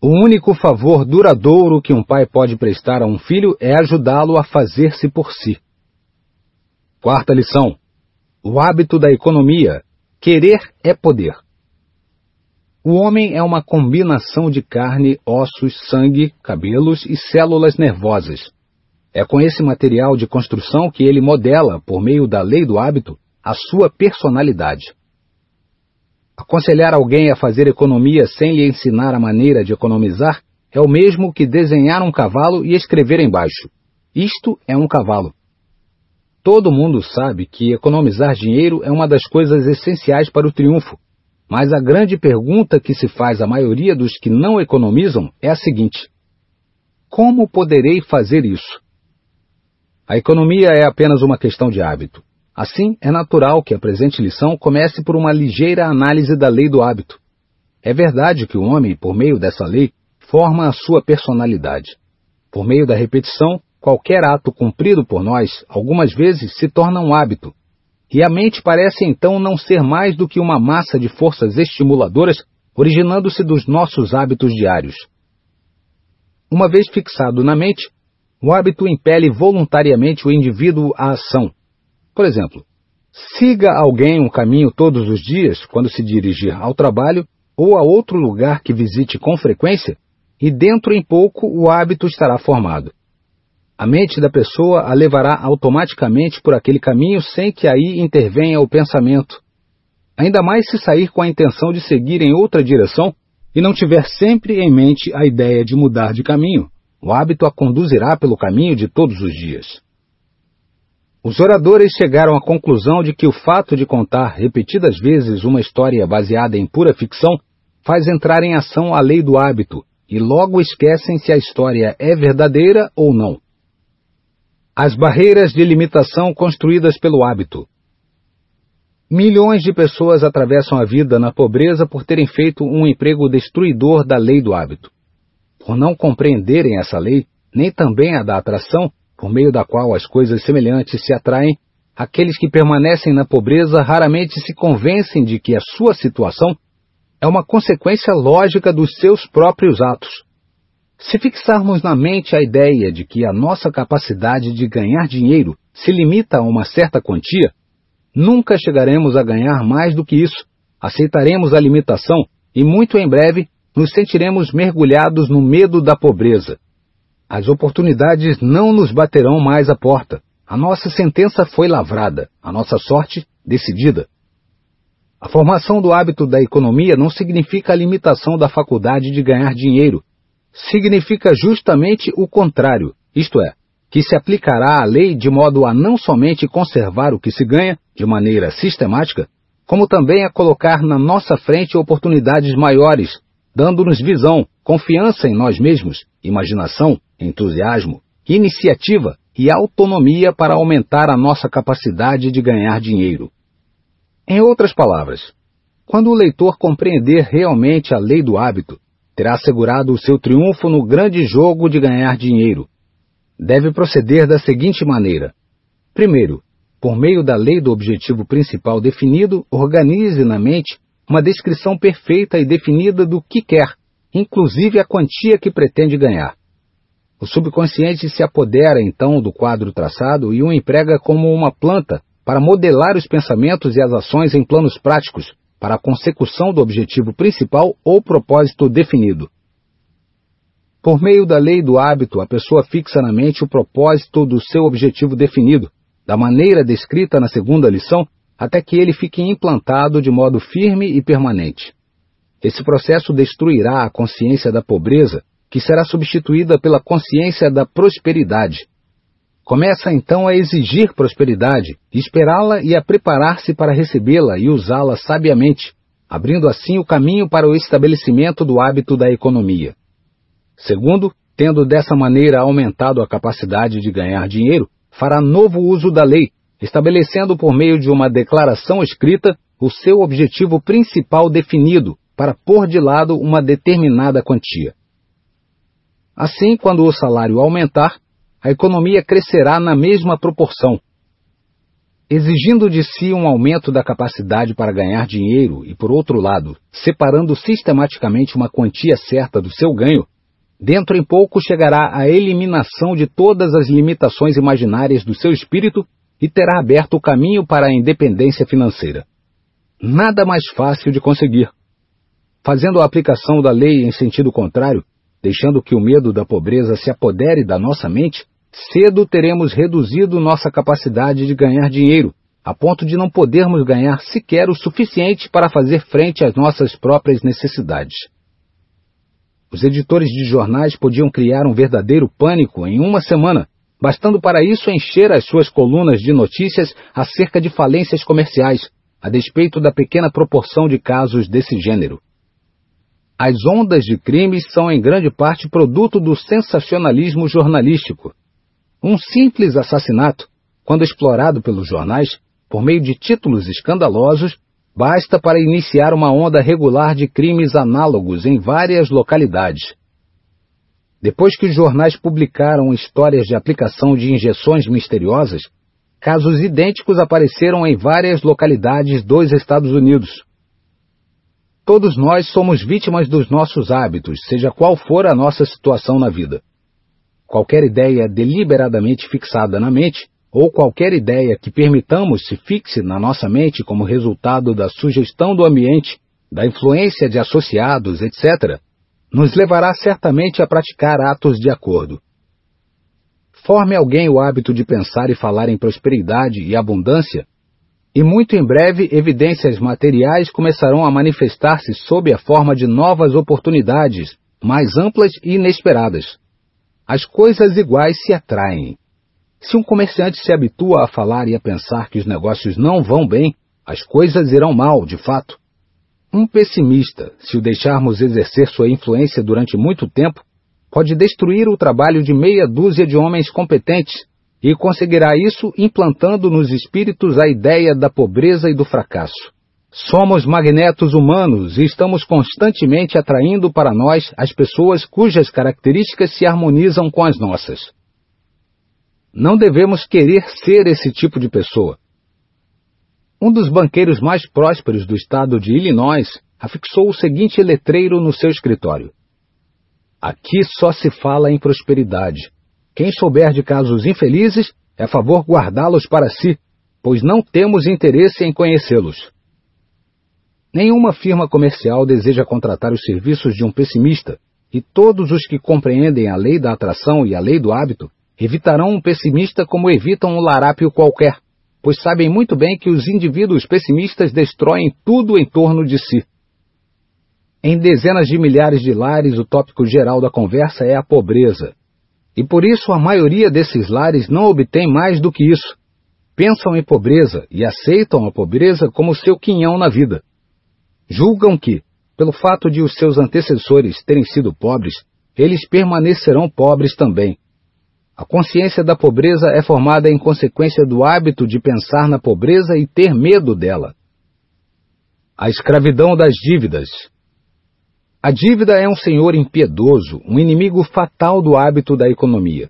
O único favor duradouro que um pai pode prestar a um filho é ajudá-lo a fazer-se por si. Quarta lição: o hábito da economia. Querer é poder. O homem é uma combinação de carne, ossos, sangue, cabelos e células nervosas. É com esse material de construção que ele modela, por meio da lei do hábito, a sua personalidade. Aconselhar alguém a fazer economia sem lhe ensinar a maneira de economizar é o mesmo que desenhar um cavalo e escrever embaixo: Isto é um cavalo. Todo mundo sabe que economizar dinheiro é uma das coisas essenciais para o triunfo, mas a grande pergunta que se faz à maioria dos que não economizam é a seguinte: Como poderei fazer isso? A economia é apenas uma questão de hábito. Assim, é natural que a presente lição comece por uma ligeira análise da lei do hábito. É verdade que o homem, por meio dessa lei, forma a sua personalidade. Por meio da repetição, qualquer ato cumprido por nós, algumas vezes, se torna um hábito. E a mente parece então não ser mais do que uma massa de forças estimuladoras originando-se dos nossos hábitos diários. Uma vez fixado na mente, o hábito impele voluntariamente o indivíduo à ação. Por exemplo, siga alguém um caminho todos os dias quando se dirigir ao trabalho ou a outro lugar que visite com frequência, e dentro em pouco o hábito estará formado. A mente da pessoa a levará automaticamente por aquele caminho sem que aí intervenha o pensamento. Ainda mais se sair com a intenção de seguir em outra direção e não tiver sempre em mente a ideia de mudar de caminho. O hábito a conduzirá pelo caminho de todos os dias. Os oradores chegaram à conclusão de que o fato de contar repetidas vezes uma história baseada em pura ficção faz entrar em ação a lei do hábito, e logo esquecem se a história é verdadeira ou não. As barreiras de limitação construídas pelo hábito. Milhões de pessoas atravessam a vida na pobreza por terem feito um emprego destruidor da lei do hábito por não compreenderem essa lei, nem também a da atração, por meio da qual as coisas semelhantes se atraem, aqueles que permanecem na pobreza raramente se convencem de que a sua situação é uma consequência lógica dos seus próprios atos. Se fixarmos na mente a ideia de que a nossa capacidade de ganhar dinheiro se limita a uma certa quantia, nunca chegaremos a ganhar mais do que isso, aceitaremos a limitação e muito em breve nos sentiremos mergulhados no medo da pobreza. As oportunidades não nos baterão mais à porta. A nossa sentença foi lavrada, a nossa sorte decidida. A formação do hábito da economia não significa a limitação da faculdade de ganhar dinheiro. Significa justamente o contrário, isto é, que se aplicará a lei de modo a não somente conservar o que se ganha de maneira sistemática, como também a colocar na nossa frente oportunidades maiores dando-nos visão, confiança em nós mesmos, imaginação, entusiasmo, iniciativa e autonomia para aumentar a nossa capacidade de ganhar dinheiro. Em outras palavras, quando o leitor compreender realmente a lei do hábito, terá assegurado o seu triunfo no grande jogo de ganhar dinheiro. Deve proceder da seguinte maneira: primeiro, por meio da lei do objetivo principal definido, organize na mente uma descrição perfeita e definida do que quer, inclusive a quantia que pretende ganhar. O subconsciente se apodera então do quadro traçado e o emprega como uma planta para modelar os pensamentos e as ações em planos práticos para a consecução do objetivo principal ou propósito definido. Por meio da lei do hábito, a pessoa fixa na mente o propósito do seu objetivo definido, da maneira descrita na segunda lição, até que ele fique implantado de modo firme e permanente. Esse processo destruirá a consciência da pobreza, que será substituída pela consciência da prosperidade. Começa então a exigir prosperidade, esperá-la e a preparar-se para recebê-la e usá-la sabiamente, abrindo assim o caminho para o estabelecimento do hábito da economia. Segundo, tendo dessa maneira aumentado a capacidade de ganhar dinheiro, fará novo uso da lei, estabelecendo por meio de uma declaração escrita o seu objetivo principal definido para pôr de lado uma determinada quantia. Assim, quando o salário aumentar, a economia crescerá na mesma proporção. exigindo de si um aumento da capacidade para ganhar dinheiro e, por outro lado, separando sistematicamente uma quantia certa do seu ganho, dentro em pouco chegará à eliminação de todas as limitações imaginárias do seu espírito e terá aberto o caminho para a independência financeira. Nada mais fácil de conseguir. Fazendo a aplicação da lei em sentido contrário, deixando que o medo da pobreza se apodere da nossa mente, cedo teremos reduzido nossa capacidade de ganhar dinheiro, a ponto de não podermos ganhar sequer o suficiente para fazer frente às nossas próprias necessidades. Os editores de jornais podiam criar um verdadeiro pânico em uma semana, bastando para isso encher as suas colunas de notícias acerca de falências comerciais, a despeito da pequena proporção de casos desse gênero. As ondas de crimes são em grande parte produto do sensacionalismo jornalístico. Um simples assassinato, quando explorado pelos jornais, por meio de títulos escandalosos, basta para iniciar uma onda regular de crimes análogos em várias localidades. Depois que os jornais publicaram histórias de aplicação de injeções misteriosas, casos idênticos apareceram em várias localidades dos Estados Unidos. Todos nós somos vítimas dos nossos hábitos, seja qual for a nossa situação na vida. Qualquer ideia deliberadamente fixada na mente, ou qualquer ideia que permitamos se fixe na nossa mente como resultado da sugestão do ambiente, da influência de associados, etc., nos levará certamente a praticar atos de acordo. Forme alguém o hábito de pensar e falar em prosperidade e abundância, e muito em breve evidências materiais começarão a manifestar-se sob a forma de novas oportunidades, mais amplas e inesperadas. As coisas iguais se atraem. Se um comerciante se habitua a falar e a pensar que os negócios não vão bem, as coisas irão mal, de fato. Um pessimista, se o deixarmos exercer sua influência durante muito tempo, pode destruir o trabalho de meia dúzia de homens competentes e conseguirá isso implantando nos espíritos a ideia da pobreza e do fracasso. Somos magnetos humanos e estamos constantemente atraindo para nós as pessoas cujas características se harmonizam com as nossas. Não devemos querer ser esse tipo de pessoa. Um dos banqueiros mais prósperos do estado de Illinois afixou o seguinte letreiro no seu escritório: Aqui só se fala em prosperidade. Quem souber de casos infelizes, é favor guardá-los para si, pois não temos interesse em conhecê-los. Nenhuma firma comercial deseja contratar os serviços de um pessimista, e todos os que compreendem a lei da atração e a lei do hábito evitarão um pessimista como evitam um larápio qualquer, pois sabem muito bem que os indivíduos pessimistas destroem tudo em torno de si. Em dezenas de milhares de lares, o tópico geral da conversa é a pobreza. E por isso a maioria desses lares não obtém mais do que isso. Pensam em pobreza e aceitam a pobreza como seu quinhão na vida. Julgam que, pelo fato de os seus antecessores terem sido pobres, eles permanecerão pobres também. A consciência da pobreza é formada em consequência do hábito de pensar na pobreza e ter medo dela. A escravidão das dívidas. A dívida é um senhor impiedoso, um inimigo fatal do hábito da economia.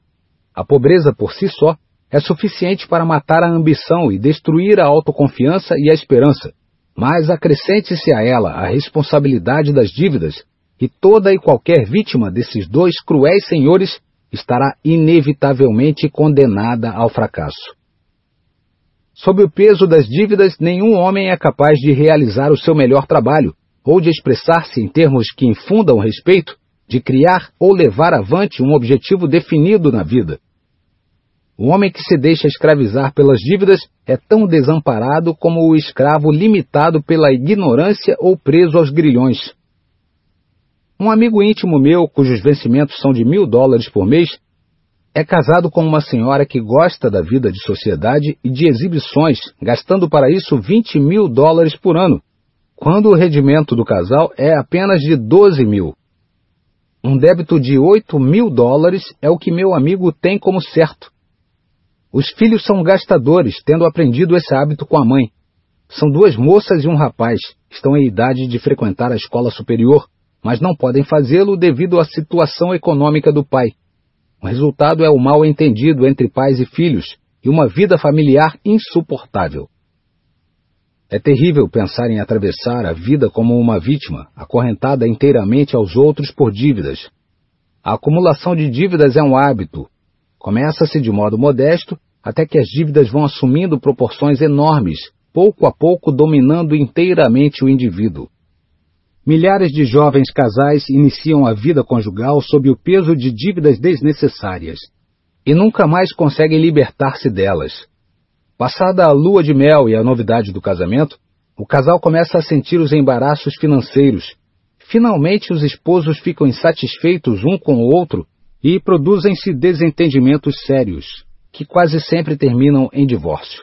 A pobreza por si só é suficiente para matar a ambição e destruir a autoconfiança e a esperança, mas acrescente-se a ela a responsabilidade das dívidas, e toda e qualquer vítima desses dois cruéis senhores estará inevitavelmente condenada ao fracasso. Sob o peso das dívidas, nenhum homem é capaz de realizar o seu melhor trabalho, ou de expressar-se em termos que infundam respeito, de criar ou levar avante um objetivo definido na vida. O homem que se deixa escravizar pelas dívidas é tão desamparado como o escravo limitado pela ignorância ou preso aos grilhões. Um amigo íntimo meu, cujos vencimentos são de mil dólares por mês, é casado com uma senhora que gosta da vida de sociedade e de exibições, gastando para isso 20 mil dólares por ano, quando o rendimento do casal é apenas de 12 mil. Um débito de 8 mil dólares é o que meu amigo tem como certo. Os filhos são gastadores, tendo aprendido esse hábito com a mãe. São duas moças e um rapaz, estão em idade de frequentar a escola superior mas não podem fazê-lo devido à situação econômica do pai. O resultado é o mal entendido entre pais e filhos, e uma vida familiar insuportável. É terrível pensar em atravessar a vida como uma vítima, acorrentada inteiramente aos outros por dívidas. A acumulação de dívidas é um hábito. Começa-se de modo modesto, até que as dívidas vão assumindo proporções enormes, pouco a pouco dominando inteiramente o indivíduo. Milhares de jovens casais iniciam a vida conjugal sob o peso de dívidas desnecessárias e nunca mais conseguem libertar-se delas. Passada a lua de mel e a novidade do casamento, o casal começa a sentir os embaraços financeiros. Finalmente, os esposos ficam insatisfeitos um com o outro e produzem-se desentendimentos sérios, que quase sempre terminam em divórcio.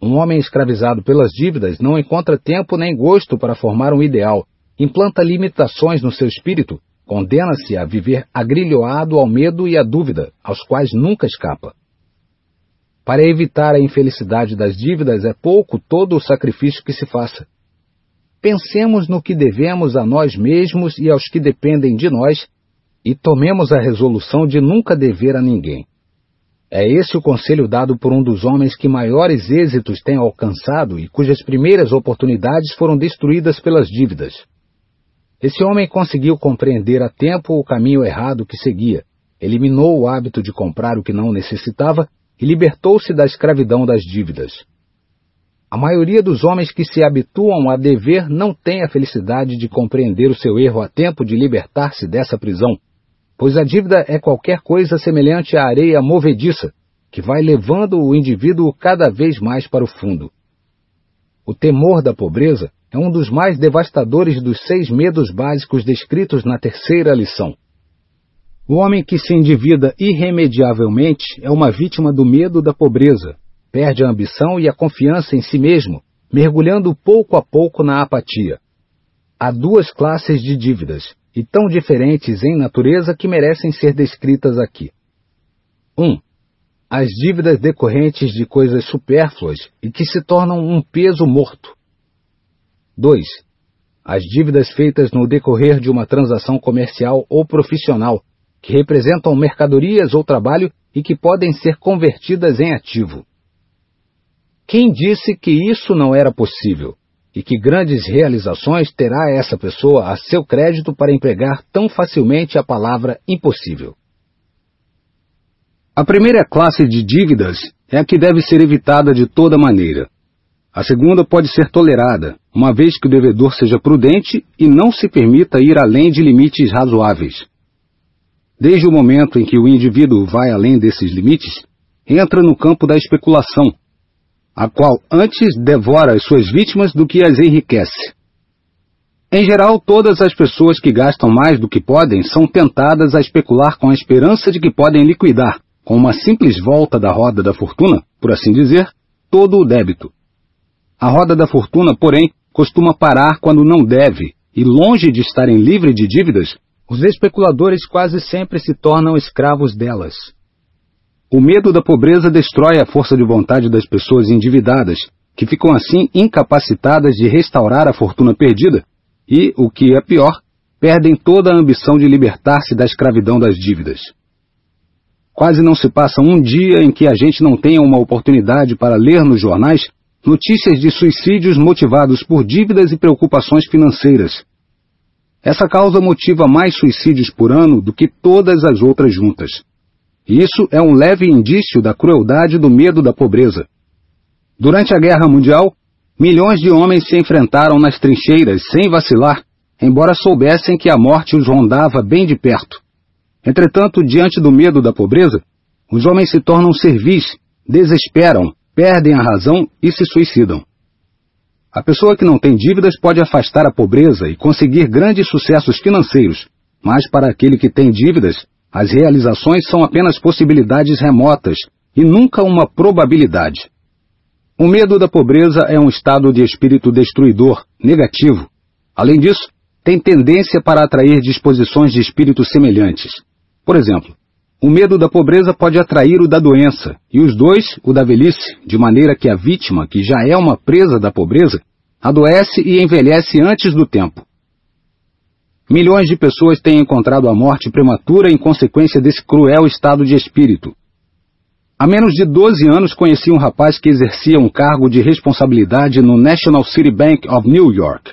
Um homem escravizado pelas dívidas não encontra tempo nem gosto para formar um ideal, implanta limitações no seu espírito, condena-se a viver agrilhoado ao medo e à dúvida, aos quais nunca escapa. Para evitar a infelicidade das dívidas é pouco todo o sacrifício que se faça. Pensemos no que devemos a nós mesmos e aos que dependem de nós e tomemos a resolução de nunca dever a ninguém. É esse o conselho dado por um dos homens que maiores êxitos tem alcançado e cujas primeiras oportunidades foram destruídas pelas dívidas. Esse homem conseguiu compreender a tempo o caminho errado que seguia, eliminou o hábito de comprar o que não necessitava e libertou-se da escravidão das dívidas. A maioria dos homens que se habituam a dever não tem a felicidade de compreender o seu erro a tempo de libertar-se dessa prisão pois a dívida é qualquer coisa semelhante à areia movediça, que vai levando o indivíduo cada vez mais para o fundo. O temor da pobreza é um dos mais devastadores dos seis medos básicos descritos na terceira lição. O homem que se endivida irremediavelmente é uma vítima do medo da pobreza, perde a ambição e a confiança em si mesmo, mergulhando pouco a pouco na apatia. Há duas classes de dívidas, e tão diferentes em natureza que merecem ser descritas aqui. 1. Um, as dívidas decorrentes de coisas supérfluas e que se tornam um peso morto. 2. As dívidas feitas no decorrer de uma transação comercial ou profissional, que representam mercadorias ou trabalho e que podem ser convertidas em ativo. Quem disse que isso não era possível? e que grandes realizações terá essa pessoa a seu crédito para empregar tão facilmente a palavra impossível. A primeira classe de dívidas é a que deve ser evitada de toda maneira. A segunda pode ser tolerada, uma vez que o devedor seja prudente e não se permita ir além de limites razoáveis. Desde o momento em que o indivíduo vai além desses limites, entra no campo da especulação, a qual antes devora as suas vítimas do que as enriquece. Em geral, todas as pessoas que gastam mais do que podem são tentadas a especular com a esperança de que podem liquidar, com uma simples volta da roda da fortuna, por assim dizer, todo o débito. A roda da fortuna, porém, costuma parar quando não deve, e longe de estarem livres de dívidas, os especuladores quase sempre se tornam escravos delas. O medo da pobreza destrói a força de vontade das pessoas endividadas, que ficam assim incapacitadas de restaurar a fortuna perdida e, o que é pior, perdem toda a ambição de libertar-se da escravidão das dívidas. Quase não se passa um dia em que a gente não tenha uma oportunidade para ler nos jornais notícias de suicídios motivados por dívidas e preocupações financeiras. Essa causa motiva mais suicídios por ano do que todas as outras juntas. Isso é um leve indício da crueldade do medo da pobreza. Durante a Guerra Mundial, milhões de homens se enfrentaram nas trincheiras sem vacilar, embora soubessem que a morte os rondava bem de perto. Entretanto, diante do medo da pobreza, os homens se tornam servis, desesperam, perdem a razão e se suicidam. A pessoa que não tem dívidas pode afastar a pobreza e conseguir grandes sucessos financeiros, mas para aquele que tem dívidas, as realizações são apenas possibilidades remotas e nunca uma probabilidade. O medo da pobreza é um estado de espírito destruidor, negativo. Além disso, tem tendência para atrair disposições de espírito semelhantes. Por exemplo, o medo da pobreza pode atrair o da doença, e os dois, o da velhice, de maneira que a vítima, que já é uma presa da pobreza, adoece e envelhece antes do tempo. Milhões de pessoas têm encontrado a morte prematura em consequência desse cruel estado de espírito. Há menos de 12 anos conheci um rapaz que exercia um cargo de responsabilidade no National City Bank of New York.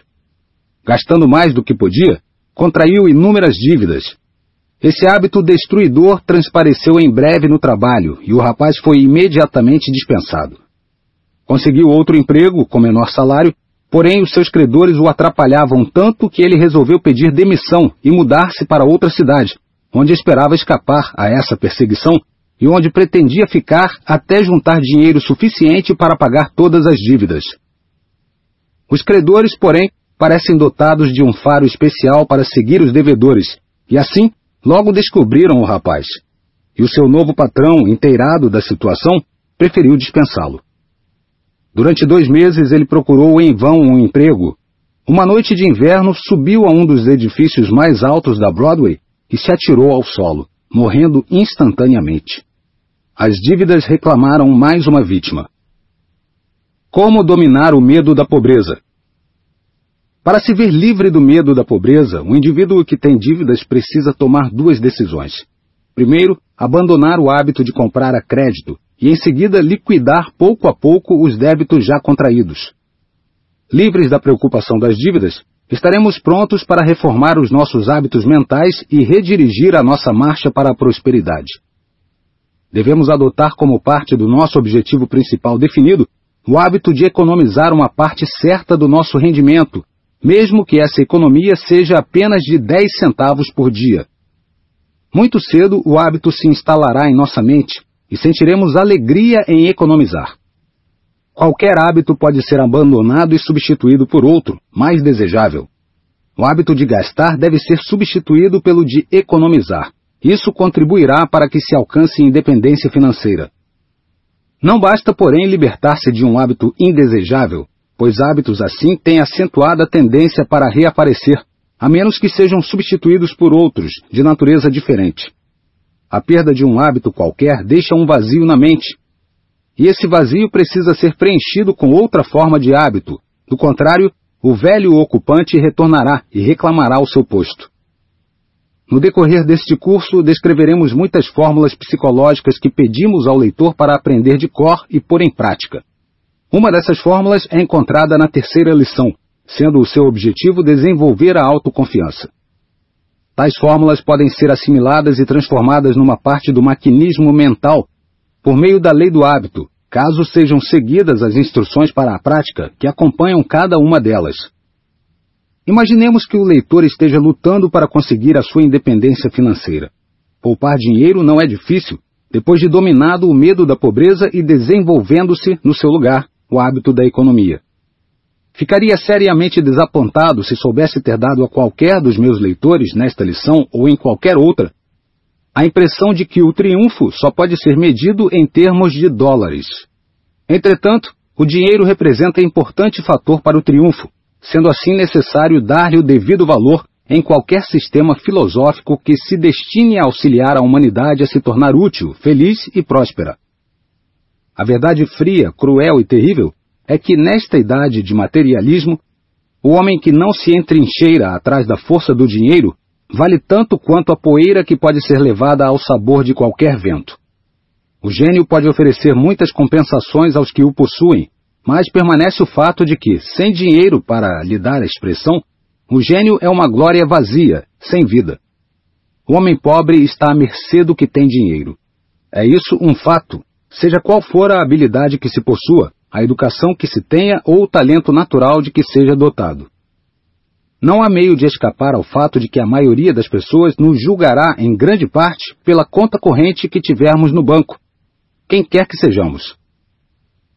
Gastando mais do que podia, contraiu inúmeras dívidas. Esse hábito destruidor transpareceu em breve no trabalho e o rapaz foi imediatamente dispensado. Conseguiu outro emprego com menor salário, porém os seus credores o atrapalhavam tanto que ele resolveu pedir demissão e mudar-se para outra cidade, onde esperava escapar a essa perseguição e onde pretendia ficar até juntar dinheiro suficiente para pagar todas as dívidas. Os credores, porém, parecem dotados de um faro especial para seguir os devedores, e assim logo descobriram o rapaz. E o seu novo patrão, inteirado da situação, preferiu dispensá-lo. Durante dois meses ele procurou em vão um emprego. Uma noite de inverno subiu a um dos edifícios mais altos da Broadway e se atirou ao solo, morrendo instantaneamente as dívidas reclamaram mais uma vítima. Como dominar o medo da pobreza? Para se ver livre do medo da pobreza, o indivíduo que tem dívidas precisa tomar duas decisões. Primeiro, abandonar o hábito de comprar a crédito e, em seguida, liquidar pouco a pouco os débitos já contraídos. Livres da preocupação das dívidas, estaremos prontos para reformar os nossos hábitos mentais e redirigir a nossa marcha para a prosperidade devemos adotar como parte do nosso objetivo principal definido o hábito de economizar uma parte certa do nosso rendimento, mesmo que essa economia seja apenas de 10 centavos por dia. Muito cedo o hábito se instalará em nossa mente e sentiremos alegria em economizar. Qualquer hábito pode ser abandonado e substituído por outro, mais desejável. O hábito de gastar deve ser substituído pelo de economizar. Isso contribuirá para que se alcance independência financeira. Não basta, porém, libertar-se de um hábito indesejável, pois hábitos assim têm acentuada tendência para reaparecer, a menos que sejam substituídos por outros, de natureza diferente. A perda de um hábito qualquer deixa um vazio na mente. E esse vazio precisa ser preenchido com outra forma de hábito. Do contrário, o velho ocupante retornará e reclamará o seu posto. No decorrer deste curso, descreveremos muitas fórmulas psicológicas que pedimos ao leitor para aprender de cor e pôr em prática. Uma dessas fórmulas é encontrada na terceira lição, sendo o seu objetivo desenvolver a autoconfiança. Tais fórmulas podem ser assimiladas e transformadas numa parte do maquinismo mental por meio da lei do hábito, caso sejam seguidas as instruções para a prática que acompanham cada uma delas. Imaginemos que o leitor esteja lutando para conseguir a sua independência financeira. Poupar dinheiro não é difícil, depois de dominado o medo da pobreza e desenvolvendo-se, no seu lugar, o hábito da economia. Ficaria seriamente desapontado se soubesse ter dado a qualquer dos meus leitores, nesta lição ou em qualquer outra, a impressão de que o triunfo só pode ser medido em termos de dólares. Entretanto, o dinheiro representa importante fator para o triunfo, sendo assim necessário dar-lhe o devido valor em qualquer sistema filosófico que se destine a auxiliar a humanidade a se tornar útil, feliz e próspera. A verdade fria, cruel e terrível é que nesta idade de materialismo, o homem que não se entrincheira atrás da força do dinheiro vale tanto quanto a poeira que pode ser levada ao sabor de qualquer vento. O gênio pode oferecer muitas compensações aos que o possuem, mas permanece o fato de que, sem dinheiro para lhe dar a expressão, o gênio é uma glória vazia, sem vida. O homem pobre está à mercê do que tem dinheiro. É isso um fato, seja qual for a habilidade que se possua, a educação que se tenha ou o talento natural de que seja dotado. Não há meio de escapar ao fato de que a maioria das pessoas nos julgará, em grande parte, pela conta corrente que tivermos no banco, quem quer que sejamos.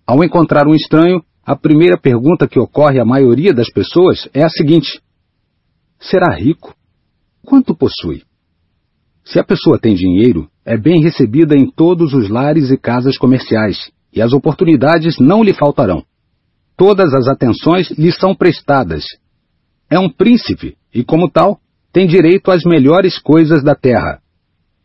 Ao encontrar um estranho, a primeira pergunta que ocorre à maioria das pessoas é a seguinte: Será rico? Quanto possui? Se a pessoa tem dinheiro, é bem recebida em todos os lares e casas comerciais, e as oportunidades não lhe faltarão. Todas as atenções lhe são prestadas. É um príncipe e, como tal, tem direito às melhores coisas da terra,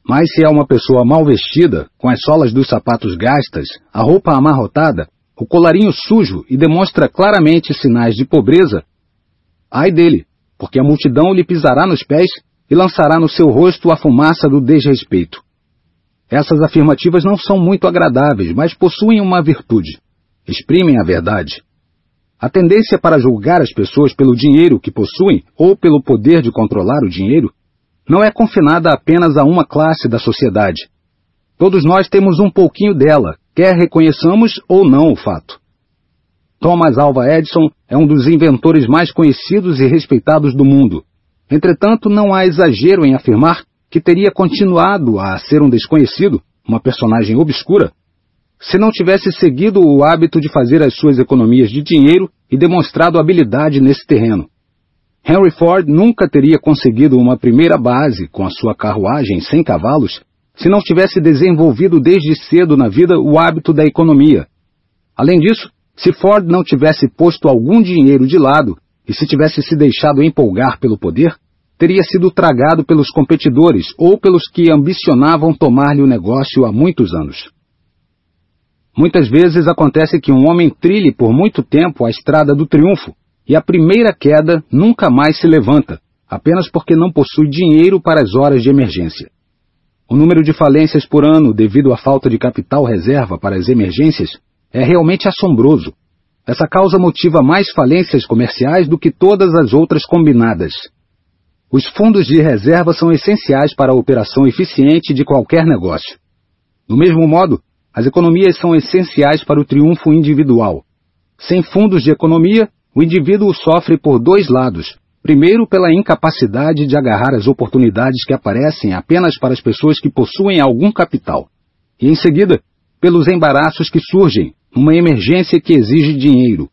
mas se é uma pessoa mal vestida, com as solas dos sapatos gastas, a roupa amarrotada, o colarinho sujo e demonstra claramente sinais de pobreza, ai dele, porque a multidão lhe pisará nos pés e lançará no seu rosto a fumaça do desrespeito. Essas afirmativas não são muito agradáveis, mas possuem uma virtude. Exprimem a verdade. A tendência para julgar as pessoas pelo dinheiro que possuem ou pelo poder de controlar o dinheiro não é confinada apenas a uma classe da sociedade. Todos nós temos um pouquinho dela, quer reconheçamos ou não o fato. Thomas Alva Edison é um dos inventores mais conhecidos e respeitados do mundo. Entretanto, não há exagero em afirmar que teria continuado a ser um desconhecido, uma personagem obscura, se não tivesse seguido o hábito de fazer as suas economias de dinheiro e demonstrado habilidade nesse terreno. Henry Ford nunca teria conseguido uma primeira base com a sua carruagem sem cavalos se não tivesse desenvolvido desde cedo na vida o hábito da economia. Além disso, se Ford não tivesse posto algum dinheiro de lado e se tivesse se deixado empolgar pelo poder, teria sido tragado pelos competidores ou pelos que ambicionavam tomar-lhe o negócio há muitos anos. Muitas vezes acontece que um homem trilhe por muito tempo a estrada do triunfo e a primeira queda nunca mais se levanta, apenas porque não possui dinheiro para as horas de emergência. O número de falências por ano devido à falta de capital reserva para as emergências é realmente assombroso. Essa causa motiva mais falências comerciais do que todas as outras combinadas. Os fundos de reserva são essenciais para a operação eficiente de qualquer negócio. Do mesmo modo, as economias são essenciais para o triunfo individual. Sem fundos de economia, o indivíduo sofre por dois lados. Primeiro, pela incapacidade de agarrar as oportunidades que aparecem apenas para as pessoas que possuem algum capital. E, em seguida, pelos embaraços que surgem numa emergência que exige dinheiro.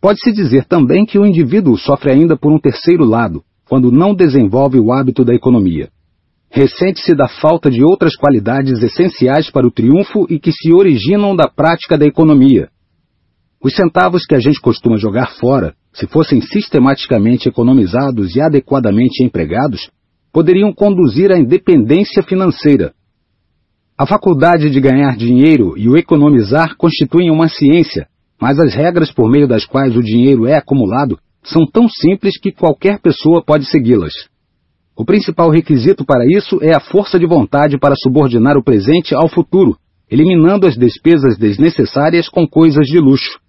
Pode-se dizer também que o indivíduo sofre ainda por um terceiro lado, quando não desenvolve o hábito da economia. Ressente-se da falta de outras qualidades essenciais para o triunfo e que se originam da prática da economia. Os centavos que a gente costuma jogar fora, se fossem sistematicamente economizados e adequadamente empregados, poderiam conduzir à independência financeira. A faculdade de ganhar dinheiro e o economizar constituem uma ciência, mas as regras por meio das quais o dinheiro é acumulado são tão simples que qualquer pessoa pode segui-las. O principal requisito para isso é a força de vontade para subordinar o presente ao futuro, eliminando as despesas desnecessárias com coisas de luxo.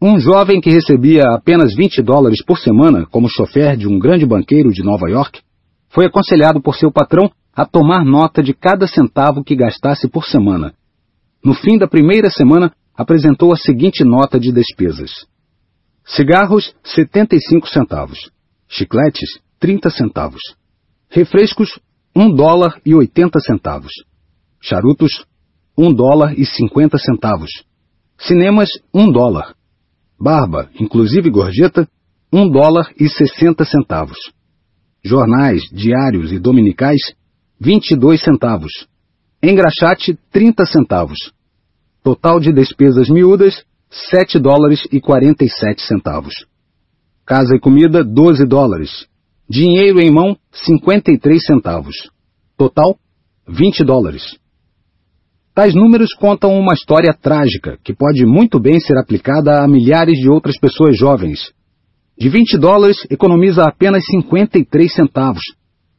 Um jovem que recebia apenas 20 dólares por semana como chofer de um grande banqueiro de Nova York foi aconselhado por seu patrão a tomar nota de cada centavo que gastasse por semana. No fim da primeira semana, apresentou a seguinte nota de despesas: Cigarros, 75 centavos. Chicletes, 30 centavos. Refrescos, 1 dólar e 80 centavos. Charutos, 1 dólar e 50 centavos. Cinemas, 1 dólar. Barba, inclusive gorjeta, 1 dólar e 60 centavos. Jornais, diários e dominicais, 22 centavos. Engraxate, 30 centavos. Total de despesas miúdas, 7 dólares e 47 centavos. Casa e comida, 12 dólares. Dinheiro em mão, 53 centavos. Total, 20 dólares. Tais números contam uma história trágica que pode muito bem ser aplicada a milhares de outras pessoas jovens. De 20 dólares, economiza apenas 53 centavos.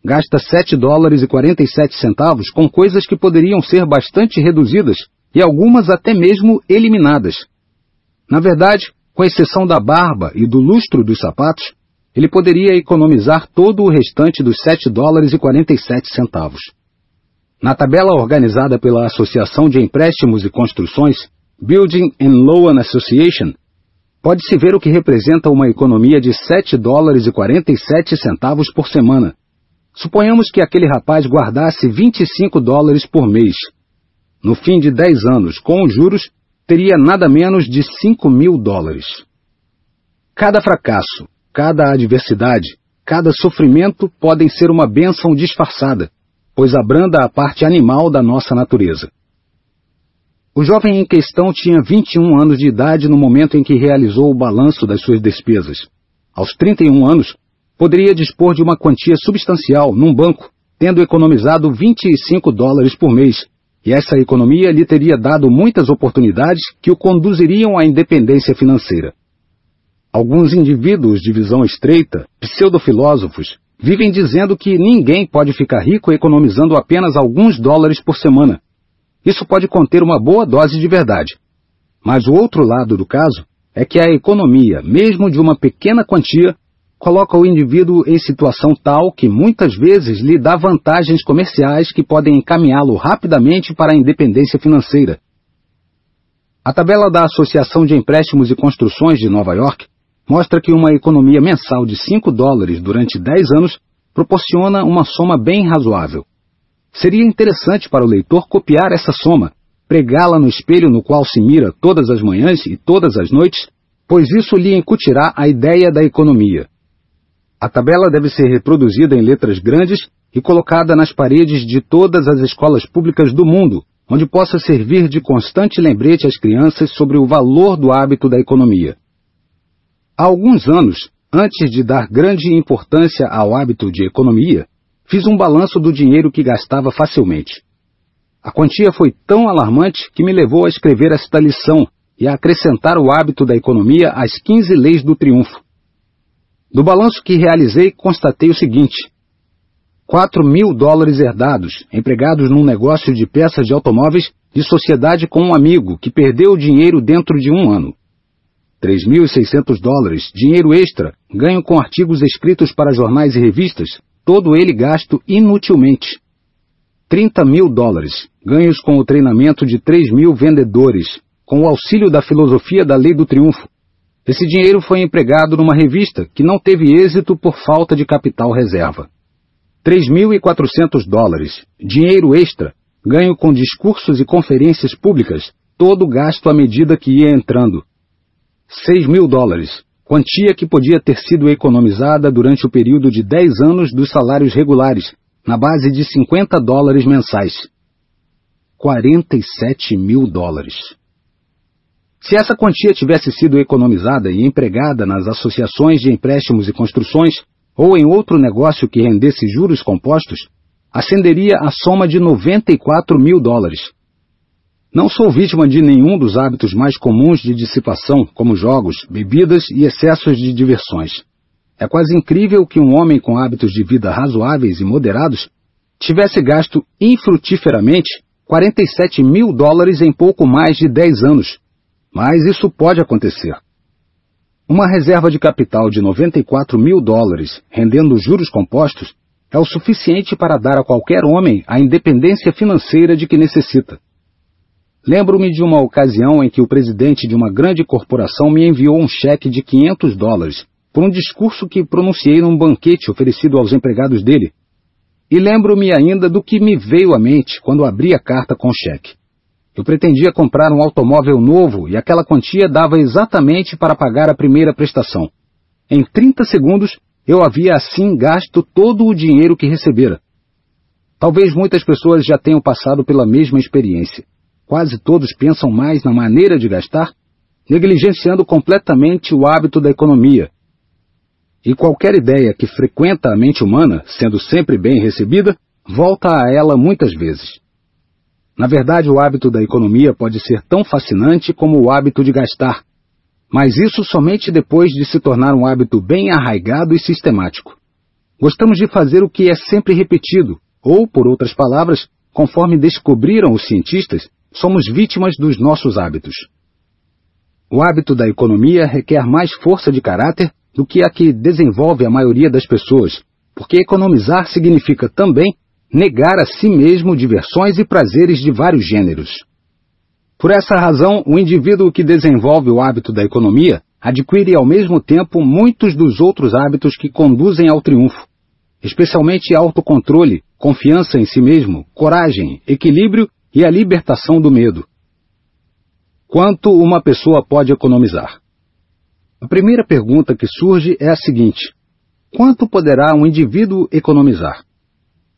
Gasta 7 dólares e 47 centavos com coisas que poderiam ser bastante reduzidas e algumas até mesmo eliminadas. Na verdade, com exceção da barba e do lustro dos sapatos, ele poderia economizar todo o restante dos 7 dólares e 47 centavos. Na tabela organizada pela Associação de Empréstimos e Construções, Building and Loan Association, pode-se ver o que representa uma economia de 7 dólares e 47 centavos por semana. Suponhamos que aquele rapaz guardasse 25 dólares por mês. No fim de 10 anos, com os juros, teria nada menos de 5 mil dólares. Cada fracasso, cada adversidade, cada sofrimento podem ser uma bênção disfarçada, pois abranda a parte animal da nossa natureza. O jovem em questão tinha 21 anos de idade no momento em que realizou o balanço das suas despesas. Aos 31 anos, poderia dispor de uma quantia substancial num banco, tendo economizado 25 dólares por mês, e essa economia lhe teria dado muitas oportunidades que o conduziriam à independência financeira. Alguns indivíduos de visão estreita, pseudofilósofos, vivem dizendo que ninguém pode ficar rico economizando apenas alguns dólares por semana. Isso pode conter uma boa dose de verdade. Mas o outro lado do caso é que a economia, mesmo de uma pequena quantia, coloca o indivíduo em situação tal que muitas vezes lhe dá vantagens comerciais que podem encaminhá-lo rapidamente para a independência financeira. A tabela da Associação de Empréstimos e Construções de Nova York mostra que uma economia mensal de 5 dólares durante 10 anos proporciona uma soma bem razoável. Seria interessante para o leitor copiar essa soma, pregá-la no espelho no qual se mira todas as manhãs e todas as noites, pois isso lhe incutirá a ideia da economia. A tabela deve ser reproduzida em letras grandes e colocada nas paredes de todas as escolas públicas do mundo, onde possa servir de constante lembrete às crianças sobre o valor do hábito da economia. Há alguns anos, antes de dar grande importância ao hábito de economia, fiz um balanço do dinheiro que gastava facilmente. A quantia foi tão alarmante que me levou a escrever esta lição e a acrescentar o hábito da economia às 15 leis do triunfo. Do balanço que realizei, constatei o seguinte: 4 mil dólares herdados, empregados num negócio de peças de automóveis de sociedade com um amigo que perdeu o dinheiro dentro de um ano. 3.600 dólares, dinheiro extra, ganho com artigos escritos para jornais e revistas, todo ele gasto inutilmente. 30 mil dólares, ganhos com o treinamento de 3 mil vendedores, com o auxílio da filosofia da lei do triunfo. Esse dinheiro foi empregado numa revista que não teve êxito por falta de capital reserva. 3.400 dólares, dinheiro extra, ganho com discursos e conferências públicas, todo gasto à medida que ia entrando, 6 mil dólares, quantia que podia ter sido economizada durante o período de 10 anos dos salários regulares, na base de 50 dólares mensais. 47 mil dólares. Se essa quantia tivesse sido economizada e empregada nas associações de empréstimos e construções, ou em outro negócio que rendesse juros compostos, ascenderia a soma de 94 mil dólares, não sou vítima de nenhum dos hábitos mais comuns de dissipação, como jogos, bebidas e excessos de diversões. É quase incrível que um homem com hábitos de vida razoáveis e moderados tivesse gasto infrutíferamente 47 mil dólares em pouco mais de 10 anos. Mas isso pode acontecer. Uma reserva de capital de 94 mil dólares, rendendo juros compostos, é o suficiente para dar a qualquer homem a independência financeira de que necessita. Lembro-me de uma ocasião em que o presidente de uma grande corporação me enviou um cheque de 500 dólares por um discurso que pronunciei num banquete oferecido aos empregados dele. E lembro-me ainda do que me veio à mente quando abri a carta com o cheque. Eu pretendia comprar um automóvel novo e aquela quantia dava exatamente para pagar a primeira prestação. Em 30 segundos, eu havia assim gasto todo o dinheiro que recebera. Talvez muitas pessoas já tenham passado pela mesma experiência. Quase todos pensam mais na maneira de gastar, negligenciando completamente o hábito da economia. E qualquer ideia que frequenta a mente humana, sendo sempre bem recebida, volta a ela muitas vezes. Na verdade, o hábito da economia pode ser tão fascinante como o hábito de gastar, mas isso somente depois de se tornar um hábito bem arraigado e sistemático. Gostamos de fazer o que é sempre repetido, ou, por outras palavras, conforme descobriram os cientistas, somos vítimas dos nossos hábitos. O hábito da economia requer mais força de caráter do que a que desenvolve a maioria das pessoas, porque economizar significa também negar a si mesmo diversões e prazeres de vários gêneros. Por essa razão, o indivíduo que desenvolve o hábito da economia adquire ao mesmo tempo muitos dos outros hábitos que conduzem ao triunfo, especialmente autocontrole, confiança em si mesmo, coragem, equilíbrio e a libertação do medo. Quanto uma pessoa pode economizar? A primeira pergunta que surge é a seguinte: quanto poderá um indivíduo economizar?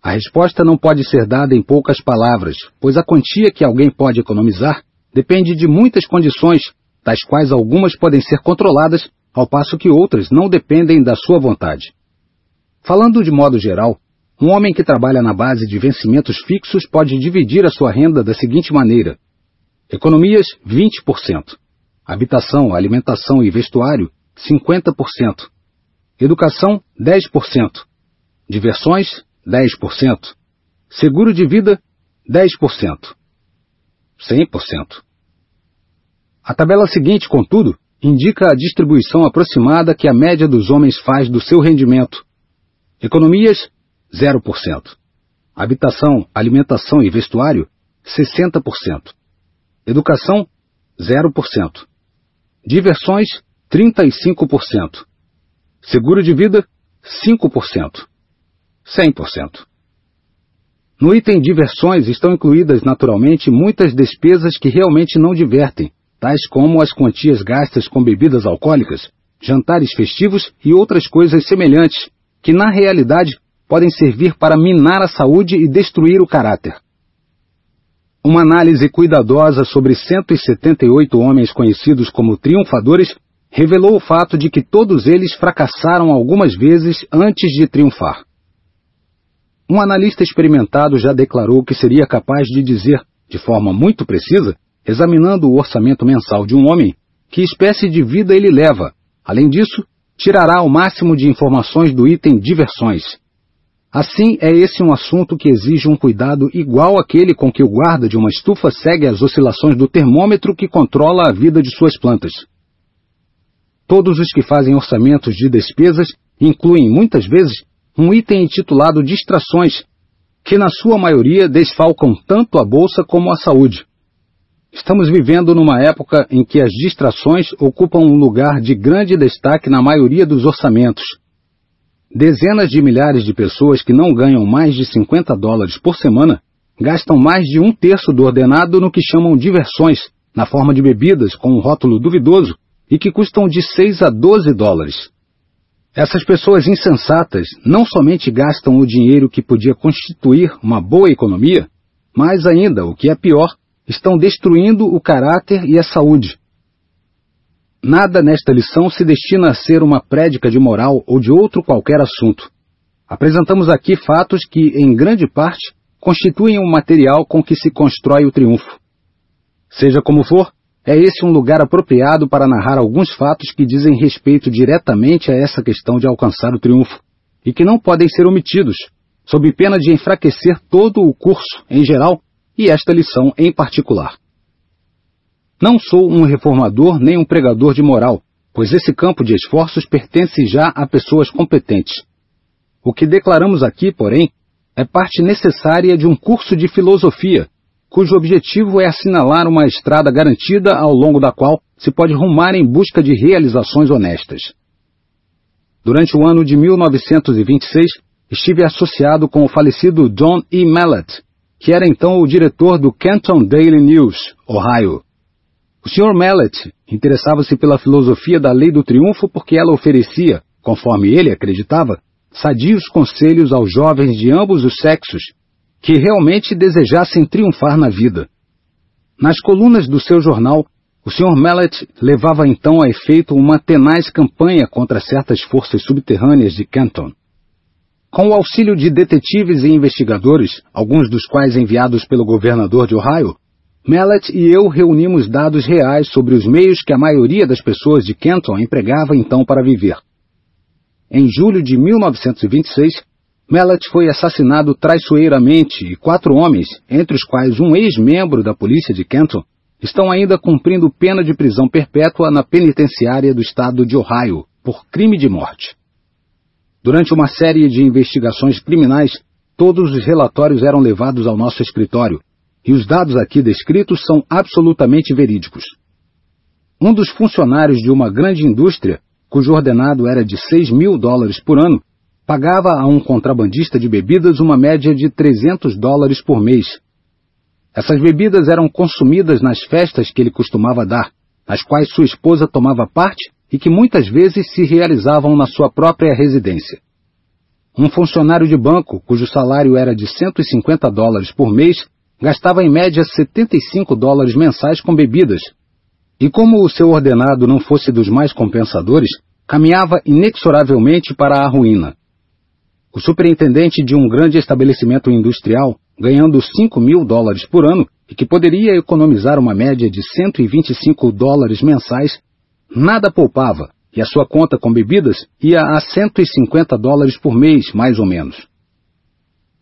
A resposta não pode ser dada em poucas palavras, pois a quantia que alguém pode economizar depende de muitas condições, das quais algumas podem ser controladas, ao passo que outras não dependem da sua vontade. Falando de modo geral, um homem que trabalha na base de vencimentos fixos pode dividir a sua renda da seguinte maneira: economias 20%, habitação, alimentação e vestuário 50%, educação 10%, Diversões, 10%. Seguro de vida, 10%. 100%. A tabela seguinte, contudo, indica a distribuição aproximada que a média dos homens faz do seu rendimento. Economias, 0%. Habitação, alimentação e vestuário, 60%. Educação, 0%. Diversões, 35%. Seguro de vida, 5%. 100%. No item diversões estão incluídas naturalmente muitas despesas que realmente não divertem, tais como as quantias gastas com bebidas alcoólicas, jantares festivos e outras coisas semelhantes, que na realidade podem servir para minar a saúde e destruir o caráter. Uma análise cuidadosa sobre 178 homens conhecidos como triunfadores revelou o fato de que todos eles fracassaram algumas vezes antes de triunfar. Um analista experimentado já declarou que seria capaz de dizer, de forma muito precisa, examinando o orçamento mensal de um homem, que espécie de vida ele leva. Além disso, tirará o máximo de informações do item diversões. Assim, é esse um assunto que exige um cuidado igual àquele com que o guarda de uma estufa segue as oscilações do termômetro que controla a vida de suas plantas. Todos os que fazem orçamentos de despesas incluem, muitas vezes, um item intitulado Distrações, que na sua maioria desfalcam tanto a bolsa como a saúde. Estamos vivendo numa época em que as distrações ocupam um lugar de grande destaque na maioria dos orçamentos. Dezenas de milhares de pessoas que não ganham mais de 50 dólares por semana gastam mais de um terço do ordenado no que chamam diversões, na forma de bebidas com um rótulo duvidoso e que custam de 6 a 12 dólares. Essas pessoas insensatas não somente gastam o dinheiro que podia constituir uma boa economia, mas ainda, o que é pior, estão destruindo o caráter e a saúde. Nada nesta lição se destina a ser uma prédica de moral ou de outro qualquer assunto. Apresentamos aqui fatos que, em grande parte, constituem o um material com que se constrói o triunfo. Seja como for, é esse um lugar apropriado para narrar alguns fatos que dizem respeito diretamente a essa questão de alcançar o triunfo, e que não podem ser omitidos, sob pena de enfraquecer todo o curso em geral e esta lição em particular. Não sou um reformador nem um pregador de moral, pois esse campo de esforços pertence já a pessoas competentes. O que declaramos aqui, porém, é parte necessária de um curso de filosofia cujo objetivo é assinalar uma estrada garantida ao longo da qual se pode rumar em busca de realizações honestas. Durante o ano de 1926, estive associado com o falecido John E. Mallet, que era então o diretor do Canton Daily News, Ohio. O Sr. Mallet interessava-se pela filosofia da lei do triunfo porque ela oferecia, conforme ele acreditava, sadios conselhos aos jovens de ambos os sexos que realmente desejassem triunfar na vida. Nas colunas do seu jornal, o Sr. Mallet levava então a efeito uma tenaz campanha contra certas forças subterrâneas de Canton. Com o auxílio de detetives e investigadores, alguns dos quais enviados pelo governador de Ohio, Mallet e eu reunimos dados reais sobre os meios que a maioria das pessoas de Canton empregava então para viver. Em julho de 1926, Mellet foi assassinado traiçoeiramente e quatro homens, entre os quais um ex-membro da polícia de Kenton, estão ainda cumprindo pena de prisão perpétua na penitenciária do estado de Ohio por crime de morte. Durante uma série de investigações criminais, todos os relatórios eram levados ao nosso escritório, e os dados aqui descritos são absolutamente verídicos. Um dos funcionários de uma grande indústria, cujo ordenado era de 6 mil dólares por ano, pagava a um contrabandista de bebidas uma média de 300 dólares por mês. Essas bebidas eram consumidas nas festas que ele costumava dar, nas quais sua esposa tomava parte e que muitas vezes se realizavam na sua própria residência. Um funcionário de banco, cujo salário era de 150 dólares por mês, gastava em média 75 dólares mensais com bebidas. E como o seu ordenado não fosse dos mais compensadores, caminhava inexoravelmente para a ruína. O superintendente de um grande estabelecimento industrial, ganhando 5 mil dólares por ano e que poderia economizar uma média de 125 dólares mensais, nada poupava e a sua conta com bebidas ia a 150 dólares por mês, mais ou menos.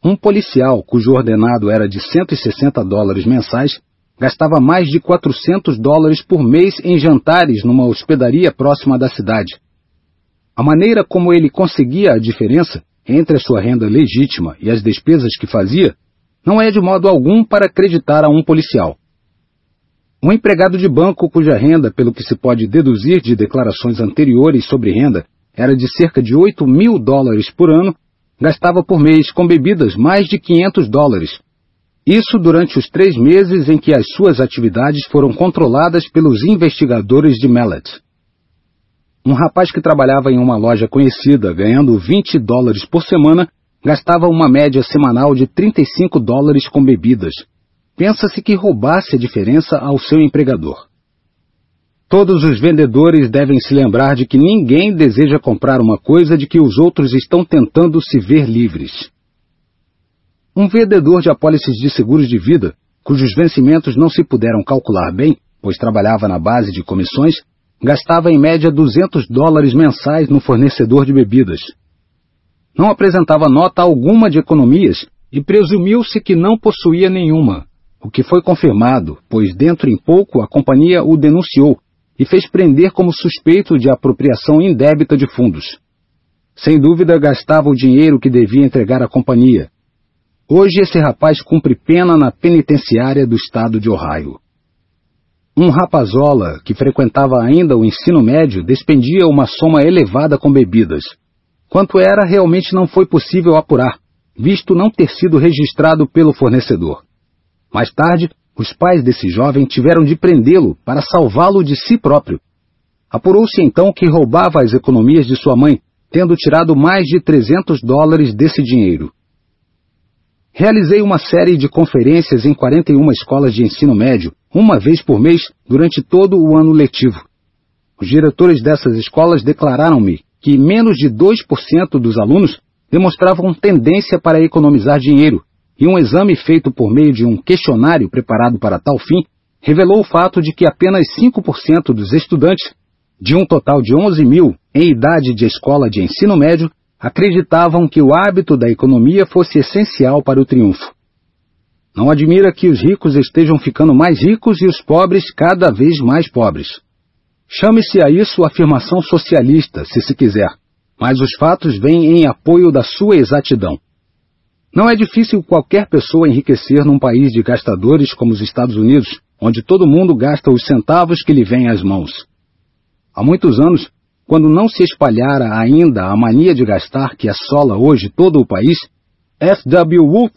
Um policial, cujo ordenado era de 160 dólares mensais, gastava mais de 400 dólares por mês em jantares numa hospedaria próxima da cidade. A maneira como ele conseguia a diferença entre a sua renda legítima e as despesas que fazia não é de modo algum para acreditar a um policial. Um empregado de banco cuja renda, pelo que se pode deduzir de declarações anteriores sobre renda, era de cerca de 8 mil dólares por ano, gastava por mês com bebidas mais de 500 dólares. Isso durante os três meses em que as suas atividades foram controladas pelos investigadores de Mallet. Um rapaz que trabalhava em uma loja conhecida, ganhando 20 dólares por semana, gastava uma média semanal de 35 dólares com bebidas, pensa-se que roubasse a diferença ao seu empregador. Todos os vendedores devem se lembrar de que ninguém deseja comprar uma coisa de que os outros estão tentando se ver livres. Um vendedor de apólices de seguros de vida, cujos vencimentos não se puderam calcular bem, pois trabalhava na base de comissões, gastava em média 200 dólares mensais no fornecedor de bebidas. Não apresentava nota alguma de economias e presumiu-se que não possuía nenhuma o que foi confirmado, pois dentro em pouco a companhia o denunciou e fez prender como suspeito de apropriação indébita de fundos. Sem dúvida gastava o dinheiro que devia entregar à companhia. Hoje esse rapaz cumpre pena na penitenciária do estado de Ohio. Um rapazola que frequentava ainda o ensino médio despendia uma soma elevada com bebidas. Quanto era realmente não foi possível apurar, visto não ter sido registrado pelo fornecedor. Mais tarde, os pais desse jovem tiveram de prendê-lo para salvá-lo de si próprio. Apurou-se então que roubava as economias de sua mãe, tendo tirado mais de 300 dólares desse dinheiro. Realizei uma série de conferências em 41 escolas de ensino médio, uma vez por mês, durante todo o ano letivo. Os diretores dessas escolas declararam-me que menos de 2% dos alunos demonstravam tendência para economizar dinheiro, e um exame feito por meio de um questionário preparado para tal fim revelou o fato de que apenas 5% dos estudantes, de um total de 11 mil em idade de escola de ensino médio, acreditavam que o hábito da economia fosse essencial para o triunfo. Não admira que os ricos estejam ficando mais ricos e os pobres cada vez mais pobres. Chame-se a isso afirmação socialista, se se quiser, mas os fatos vêm em apoio da sua exatidão. Não é difícil qualquer pessoa enriquecer num país de gastadores como os Estados Unidos, onde todo mundo gasta os centavos que lhe vêm às mãos. Há muitos anos, quando não se espalhara ainda a mania de gastar que assola hoje todo o país, F. W.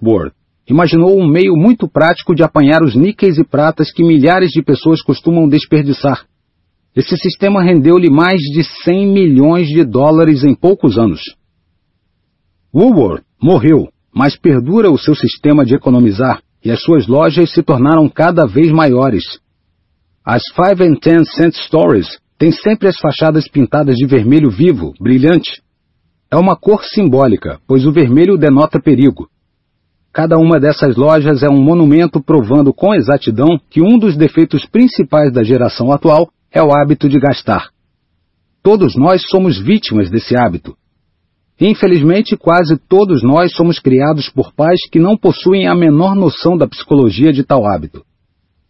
Imaginou um meio muito prático de apanhar os níqueis e pratas que milhares de pessoas costumam desperdiçar. Esse sistema rendeu-lhe mais de 100 milhões de dólares em poucos anos. Woodward morreu mas perdura o seu sistema de economizar e as suas lojas se tornaram cada vez maiores. As Five and Ten Cent Stores têm sempre as fachadas pintadas de vermelho vivo, brilhante. É uma cor simbólica, pois o vermelho denota perigo. Cada uma dessas lojas é um monumento provando com exatidão que um dos defeitos principais da geração atual é o hábito de gastar. Todos nós somos vítimas desse hábito, Infelizmente, quase todos nós somos criados por pais que não possuem a menor noção da psicologia de tal hábito.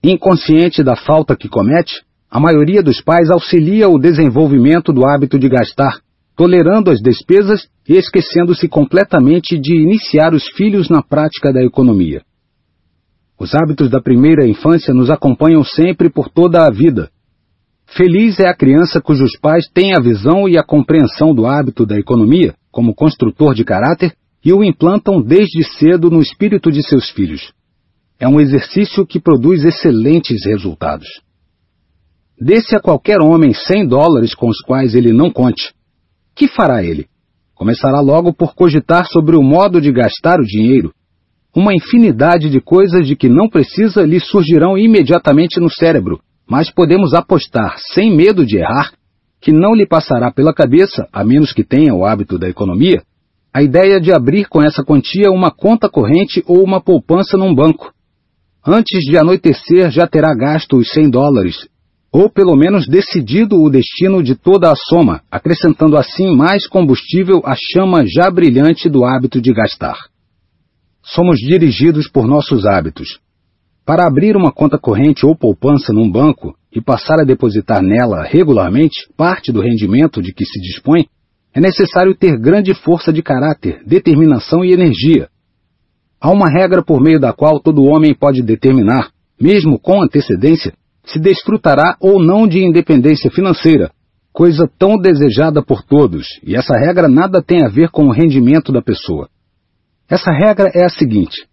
Inconsciente da falta que comete, a maioria dos pais auxilia o desenvolvimento do hábito de gastar, tolerando as despesas e esquecendo-se completamente de iniciar os filhos na prática da economia. Os hábitos da primeira infância nos acompanham sempre por toda a vida. Feliz é a criança cujos pais têm a visão e a compreensão do hábito da economia como construtor de caráter e o implantam desde cedo no espírito de seus filhos. É um exercício que produz excelentes resultados. Desse a qualquer homem cem dólares com os quais ele não conte. Que fará ele? Começará logo por cogitar sobre o modo de gastar o dinheiro. Uma infinidade de coisas de que não precisa lhe surgirão imediatamente no cérebro, mas podemos apostar, sem medo de errar, que não lhe passará pela cabeça, a menos que tenha o hábito da economia, a ideia de abrir com essa quantia uma conta corrente ou uma poupança num banco. Antes de anoitecer, já terá gasto os 100 dólares ou pelo menos decidido o destino de toda a soma, acrescentando assim mais combustível à chama já brilhante do hábito de gastar. Somos dirigidos por nossos hábitos. Para abrir uma conta corrente ou poupança num banco e passar a depositar nela regularmente parte do rendimento de que se dispõe, é necessário ter grande força de caráter, determinação e energia. Há uma regra por meio da qual todo homem pode determinar, mesmo com antecedência, se desfrutará ou não de independência financeira, coisa tão desejada por todos, e essa regra nada tem a ver com o rendimento da pessoa. Essa regra é a seguinte: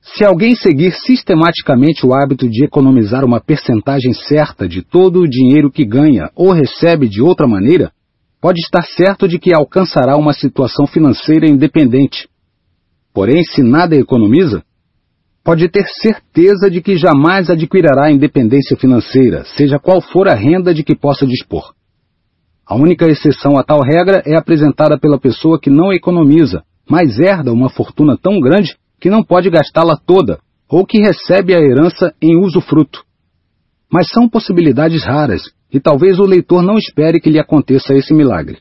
se alguém seguir sistematicamente o hábito de economizar uma percentagem certa de todo o dinheiro que ganha ou recebe de outra maneira, pode estar certo de que alcançará uma situação financeira independente. Porém, se nada economiza, pode ter certeza de que jamais adquirirá independência financeira, seja qual for a renda de que possa dispor. A única exceção a tal regra é apresentada pela pessoa que não economiza, mas herda uma fortuna tão grande que não pode gastá-la toda, ou que recebe a herança em usufruto. Mas são possibilidades raras, e talvez o leitor não espere que lhe aconteça esse milagre.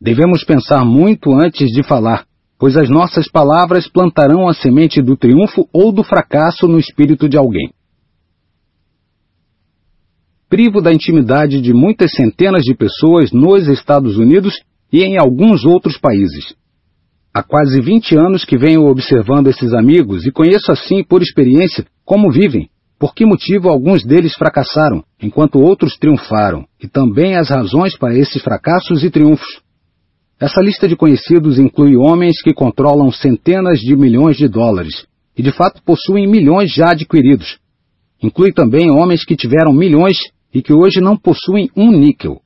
Devemos pensar muito antes de falar, pois as nossas palavras plantarão a semente do triunfo ou do fracasso no espírito de alguém. Privo da intimidade de muitas centenas de pessoas nos Estados Unidos e em alguns outros países. Há quase 20 anos que venho observando esses amigos e conheço assim, por experiência, como vivem, por que motivo alguns deles fracassaram, enquanto outros triunfaram, e também as razões para esses fracassos e triunfos. Essa lista de conhecidos inclui homens que controlam centenas de milhões de dólares e de fato possuem milhões já adquiridos. Inclui também homens que tiveram milhões e que hoje não possuem um níquel.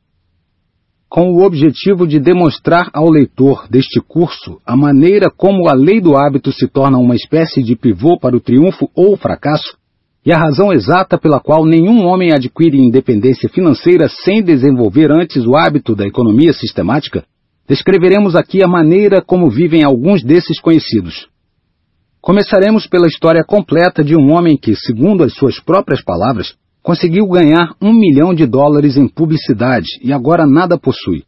Com o objetivo de demonstrar ao leitor deste curso a maneira como a lei do hábito se torna uma espécie de pivô para o triunfo ou o fracasso, e a razão exata pela qual nenhum homem adquire independência financeira sem desenvolver antes o hábito da economia sistemática, descreveremos aqui a maneira como vivem alguns desses conhecidos. Começaremos pela história completa de um homem que, segundo as suas próprias palavras, conseguiu ganhar um milhão de dólares em publicidade e agora nada possui.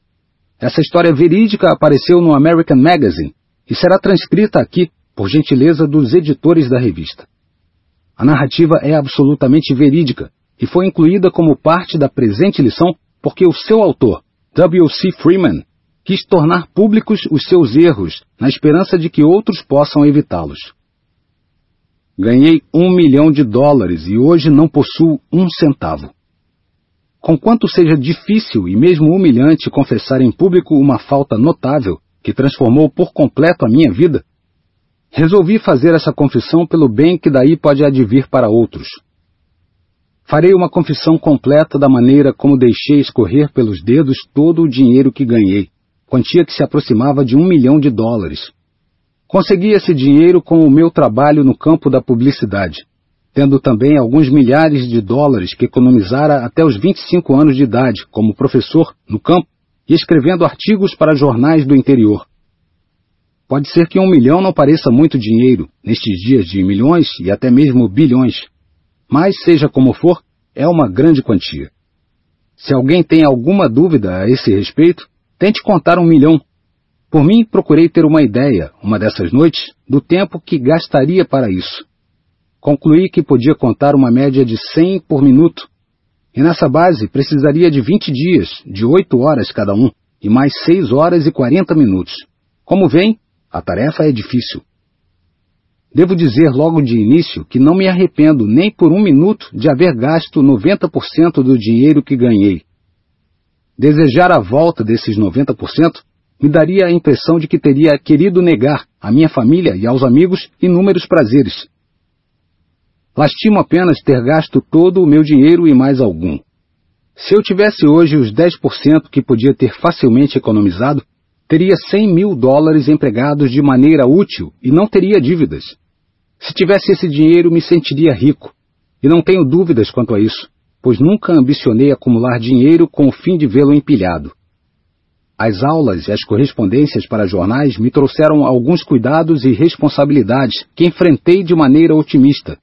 Essa história verídica apareceu no American Magazine e será transcrita aqui por gentileza dos editores da revista. A narrativa é absolutamente verídica e foi incluída como parte da presente lição porque o seu autor, W. C. Freeman, quis tornar públicos os seus erros, na esperança de que outros possam evitá-los. Ganhei um milhão de dólares e hoje não possuo um centavo. Conquanto seja difícil e mesmo humilhante confessar em público uma falta notável que transformou por completo a minha vida, resolvi fazer essa confissão pelo bem que daí pode advir para outros. Farei uma confissão completa da maneira como deixei escorrer pelos dedos todo o dinheiro que ganhei, quantia que se aproximava de um milhão de dólares. Consegui esse dinheiro com o meu trabalho no campo da publicidade, tendo também alguns milhares de dólares que economizara até os 25 anos de idade como professor no campo e escrevendo artigos para jornais do interior. Pode ser que um milhão não pareça muito dinheiro nestes dias de milhões e até mesmo bilhões, mas seja como for, é uma grande quantia. Se alguém tem alguma dúvida a esse respeito, Tente contar um milhão. Por mim, procurei ter uma ideia, uma dessas noites, do tempo que gastaria para isso. Concluí que podia contar uma média de 100 por minuto. E nessa base precisaria de 20 dias, de 8 horas cada um, e mais 6 horas e 40 minutos. Como vem, a tarefa é difícil. Devo dizer logo de início que não me arrependo nem por um minuto de haver gasto 90% do dinheiro que ganhei. Desejar a volta desses 90% me daria a impressão de que teria querido negar à minha família e aos amigos inúmeros prazeres. Lastimo apenas ter gasto todo o meu dinheiro e mais algum. Se eu tivesse hoje os 10% que podia ter facilmente economizado, teria 100 mil dólares empregados de maneira útil e não teria dívidas. Se tivesse esse dinheiro, me sentiria rico. E não tenho dúvidas quanto a isso pois nunca ambicionei acumular dinheiro com o fim de vê-lo empilhado. As aulas e as correspondências para jornais me trouxeram alguns cuidados e responsabilidades que enfrentei de maneira otimista.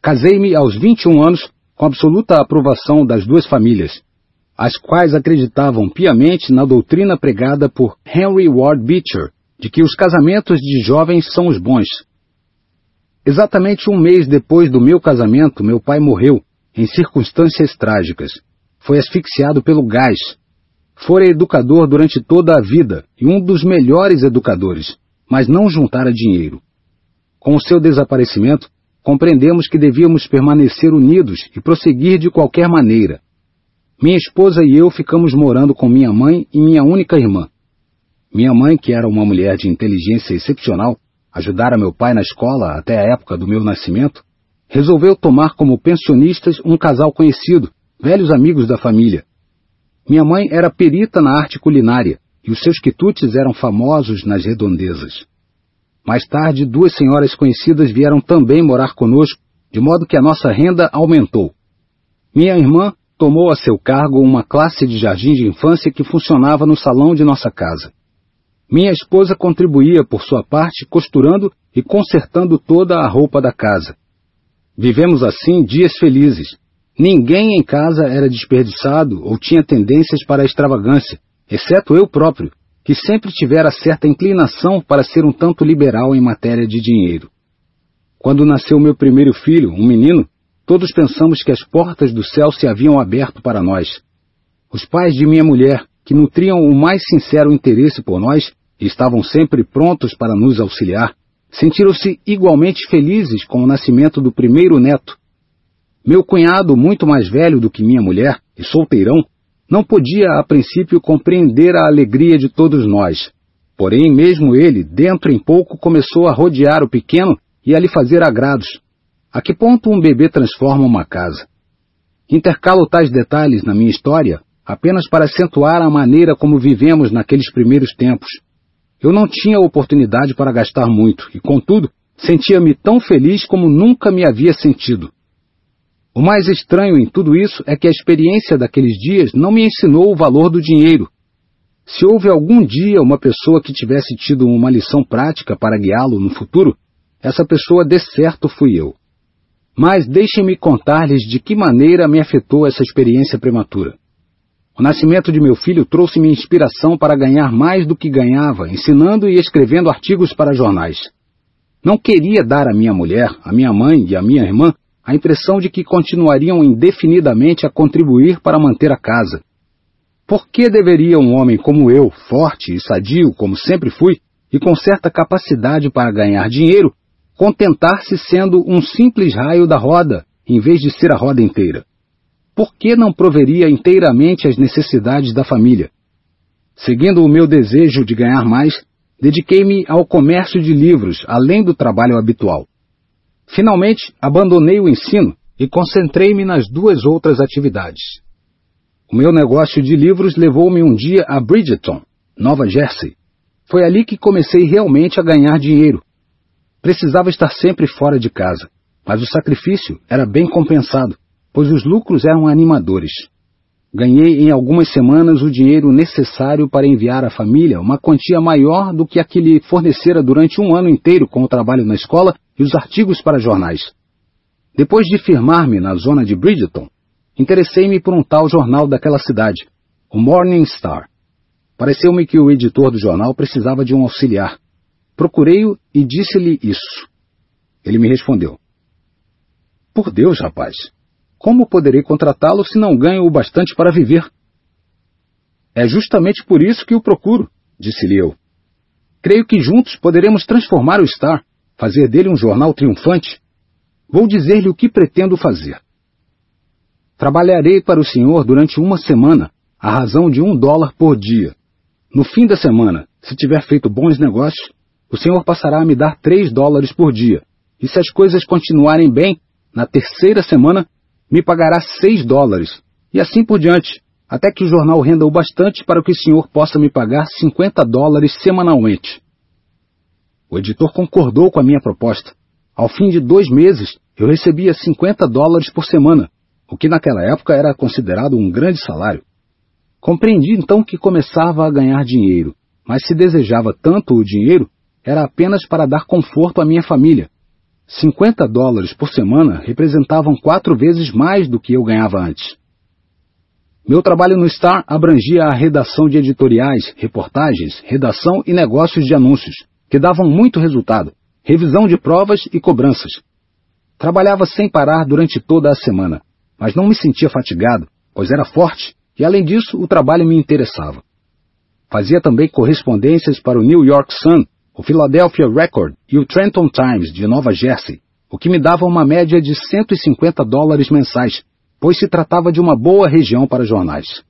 Casei-me aos 21 anos com absoluta aprovação das duas famílias, as quais acreditavam piamente na doutrina pregada por Henry Ward Beecher, de que os casamentos de jovens são os bons. Exatamente um mês depois do meu casamento, meu pai morreu, em circunstâncias trágicas. Foi asfixiado pelo gás. Fora educador durante toda a vida e um dos melhores educadores, mas não juntara dinheiro. Com o seu desaparecimento, compreendemos que devíamos permanecer unidos e prosseguir de qualquer maneira. Minha esposa e eu ficamos morando com minha mãe e minha única irmã. Minha mãe, que era uma mulher de inteligência excepcional, ajudara meu pai na escola até a época do meu nascimento, resolveu tomar como pensionistas um casal conhecido, velhos amigos da família. Minha mãe era perita na arte culinária e os seus quitutes eram famosos nas redondezas. Mais tarde, duas senhoras conhecidas vieram também morar conosco, de modo que a nossa renda aumentou. Minha irmã tomou a seu cargo uma classe de jardim de infância que funcionava no salão de nossa casa. Minha esposa contribuía por sua parte costurando e consertando toda a roupa da casa. Vivemos assim dias felizes. Ninguém em casa era desperdiçado ou tinha tendências para a extravagância, exceto eu próprio, que sempre tivera certa inclinação para ser um tanto liberal em matéria de dinheiro. Quando nasceu meu primeiro filho, um menino, todos pensamos que as portas do céu se haviam aberto para nós. Os pais de minha mulher, que nutriam o mais sincero interesse por nós e estavam sempre prontos para nos auxiliar, sentiram-se igualmente felizes com o nascimento do primeiro neto. Meu cunhado, muito mais velho do que minha mulher e solteirão, não podia a princípio compreender a alegria de todos nós. Porém, mesmo ele, dentro em pouco, começou a rodear o pequeno e a lhe fazer agrados. A que ponto um bebê transforma uma casa? Intercalo tais detalhes na minha história apenas para acentuar a maneira como vivemos naqueles primeiros tempos. Eu não tinha oportunidade para gastar muito e, contudo, sentia-me tão feliz como nunca me havia sentido. O mais estranho em tudo isso é que a experiência daqueles dias não me ensinou o valor do dinheiro. Se houve algum dia uma pessoa que tivesse tido uma lição prática para guiá-lo no futuro, essa pessoa de certo fui eu. Mas deixem-me contar-lhes de que maneira me afetou essa experiência prematura. O nascimento de meu filho trouxe-me inspiração para ganhar mais do que ganhava, ensinando e escrevendo artigos para jornais. Não queria dar à minha mulher, à minha mãe e à minha irmã a impressão de que continuariam indefinidamente a contribuir para manter a casa. Por que deveria um homem como eu, forte e sadio como sempre fui, e com certa capacidade para ganhar dinheiro, contentar-se sendo um simples raio da roda, em vez de ser a roda inteira? Por que não proveria inteiramente as necessidades da família? Seguindo o meu desejo de ganhar mais, dediquei-me ao comércio de livros, além do trabalho habitual. Finalmente, abandonei o ensino e concentrei-me nas duas outras atividades. O meu negócio de livros levou-me um dia a Bridgeton, Nova Jersey. Foi ali que comecei realmente a ganhar dinheiro. Precisava estar sempre fora de casa, mas o sacrifício era bem compensado, pois os lucros eram animadores. Ganhei em algumas semanas o dinheiro necessário para enviar à família uma quantia maior do que a que lhe fornecera durante um ano inteiro com o trabalho na escola e os artigos para jornais. Depois de firmar-me na zona de Bridgeton, interessei-me por um tal jornal daquela cidade, o Morning Star. Pareceu-me que o editor do jornal precisava de um auxiliar. Procurei-o e disse-lhe isso. Ele me respondeu: Por Deus, rapaz, como poderei contratá-lo se não ganho o bastante para viver? É justamente por isso que o procuro, disse-lhe eu. Creio que juntos poderemos transformar o Star, fazer dele um jornal triunfante. Vou dizer-lhe o que pretendo fazer. Trabalharei para o senhor durante uma semana, à razão de um dólar por dia. No fim da semana, se tiver feito bons negócios, o senhor passará a me dar três dólares por dia. E se as coisas continuarem bem, na terceira semana me pagará seis dólares, e assim por diante, até que o jornal renda o bastante para que o senhor possa me pagar 50 dólares semanalmente. O editor concordou com a minha proposta. Ao fim de dois meses, eu recebia 50 dólares por semana, o que naquela época era considerado um grande salário. Compreendi então que começava a ganhar dinheiro, mas se desejava tanto o dinheiro, era apenas para dar conforto à minha família. 50 dólares por semana representavam quatro vezes mais do que eu ganhava antes. Meu trabalho no Star abrangia a redação de editoriais, reportagens, redação e negócios de anúncios, que davam muito resultado, revisão de provas e cobranças. Trabalhava sem parar durante toda a semana, mas não me sentia fatigado, pois era forte e, além disso, o trabalho me interessava. Fazia também correspondências para o New York Sun, o Philadelphia Record e o Trenton Times de Nova Jersey, o que me dava uma média de 150 dólares mensais, pois se tratava de uma boa região para jornais.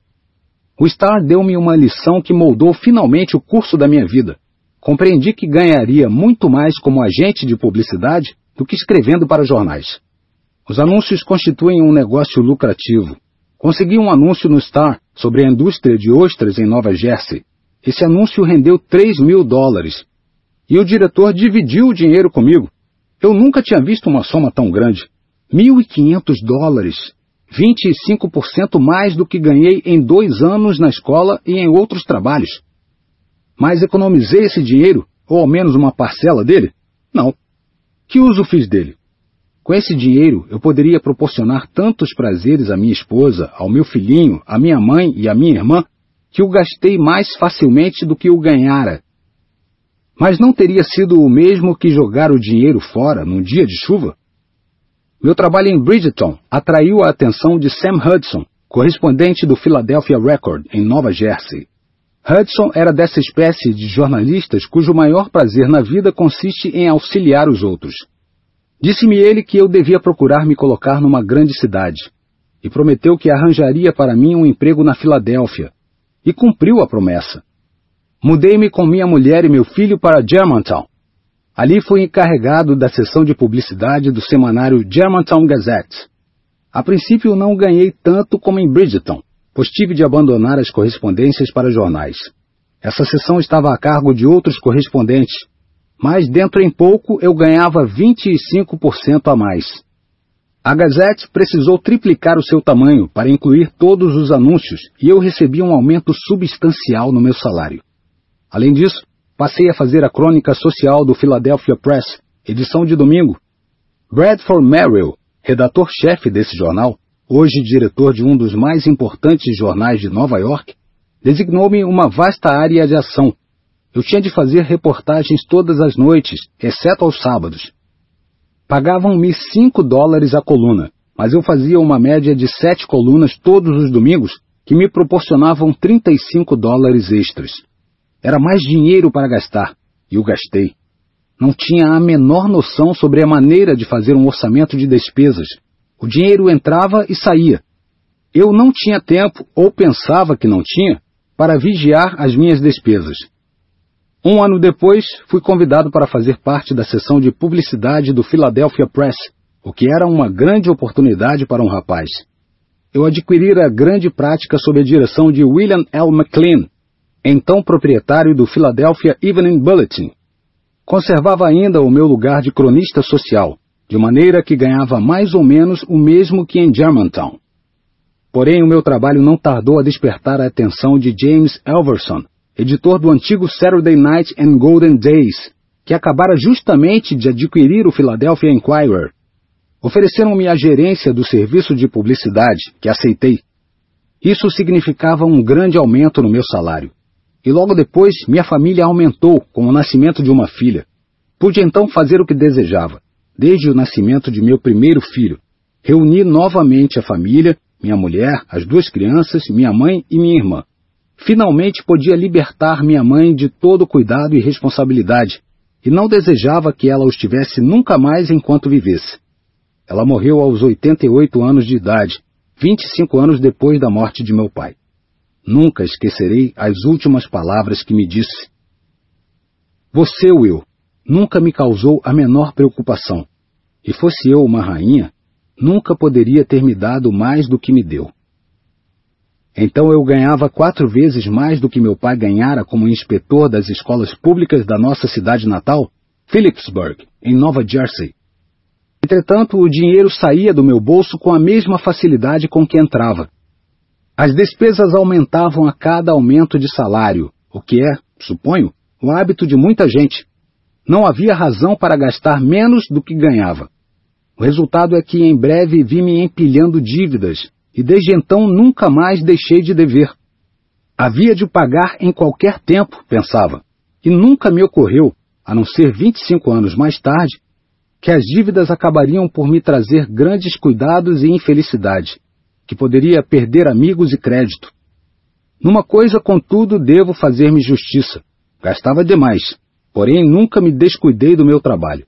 O Star deu-me uma lição que moldou finalmente o curso da minha vida. Compreendi que ganharia muito mais como agente de publicidade do que escrevendo para jornais. Os anúncios constituem um negócio lucrativo. Consegui um anúncio no Star sobre a indústria de ostras em Nova Jersey. Esse anúncio rendeu 3 mil dólares. E o diretor dividiu o dinheiro comigo. Eu nunca tinha visto uma soma tão grande. 1.500 dólares 25% mais do que ganhei em dois anos na escola e em outros trabalhos. Mas economizei esse dinheiro, ou ao menos uma parcela dele? Não. Que uso fiz dele? Com esse dinheiro, eu poderia proporcionar tantos prazeres à minha esposa, ao meu filhinho, à minha mãe e à minha irmã, que o gastei mais facilmente do que o ganhara. Mas não teria sido o mesmo que jogar o dinheiro fora num dia de chuva? Meu trabalho em Bridgeton atraiu a atenção de Sam Hudson, correspondente do Philadelphia Record, em Nova Jersey. Hudson era dessa espécie de jornalistas cujo maior prazer na vida consiste em auxiliar os outros. Disse-me ele que eu devia procurar me colocar numa grande cidade, e prometeu que arranjaria para mim um emprego na Filadélfia, e cumpriu a promessa. Mudei-me com minha mulher e meu filho para Germantown, Ali fui encarregado da seção de publicidade do semanário Germantown Gazette. A princípio não ganhei tanto como em Bridgeton, pois tive de abandonar as correspondências para jornais. Essa seção estava a cargo de outros correspondentes, mas dentro em pouco eu ganhava 25% a mais. A Gazette precisou triplicar o seu tamanho para incluir todos os anúncios e eu recebi um aumento substancial no meu salário. Além disso, passei a fazer a crônica social do Philadelphia Press, edição de domingo. Bradford Merrill, redator-chefe desse jornal, hoje diretor de um dos mais importantes jornais de Nova York, designou-me uma vasta área de ação. Eu tinha de fazer reportagens todas as noites, exceto aos sábados. Pagavam-me cinco dólares a coluna, mas eu fazia uma média de sete colunas todos os domingos, que me proporcionavam 35 dólares extras. Era mais dinheiro para gastar, e o gastei. Não tinha a menor noção sobre a maneira de fazer um orçamento de despesas. O dinheiro entrava e saía. Eu não tinha tempo, ou pensava que não tinha, para vigiar as minhas despesas. Um ano depois, fui convidado para fazer parte da seção de publicidade do Philadelphia Press, o que era uma grande oportunidade para um rapaz. Eu adquirira grande prática sob a direção de William L. McLean, então proprietário do Philadelphia Evening Bulletin. Conservava ainda o meu lugar de cronista social, de maneira que ganhava mais ou menos o mesmo que em Germantown. Porém, o meu trabalho não tardou a despertar a atenção de James Elverson, editor do antigo Saturday Night and Golden Days, que acabara justamente de adquirir o Philadelphia Inquirer. Ofereceram-me a gerência do serviço de publicidade, que aceitei. Isso significava um grande aumento no meu salário. E logo depois, minha família aumentou com o nascimento de uma filha. Pude então fazer o que desejava, desde o nascimento de meu primeiro filho. Reuni novamente a família, minha mulher, as duas crianças, minha mãe e minha irmã. Finalmente podia libertar minha mãe de todo cuidado e responsabilidade, e não desejava que ela os tivesse nunca mais enquanto vivesse. Ela morreu aos 88 anos de idade, 25 anos depois da morte de meu pai. Nunca esquecerei as últimas palavras que me disse. Você, Will, nunca me causou a menor preocupação. E fosse eu uma rainha, nunca poderia ter me dado mais do que me deu. Então eu ganhava quatro vezes mais do que meu pai ganhara como inspetor das escolas públicas da nossa cidade natal, Phillipsburg, em Nova Jersey. Entretanto, o dinheiro saía do meu bolso com a mesma facilidade com que entrava. As despesas aumentavam a cada aumento de salário, o que é, suponho, o hábito de muita gente. não havia razão para gastar menos do que ganhava. O resultado é que em breve vi me empilhando dívidas e desde então nunca mais deixei de dever. Havia de pagar em qualquer tempo, pensava, e nunca me ocorreu, a não ser 25 anos mais tarde, que as dívidas acabariam por me trazer grandes cuidados e infelicidade, que poderia perder amigos e crédito. Numa coisa, contudo, devo fazer-me justiça. Gastava demais, porém nunca me descuidei do meu trabalho.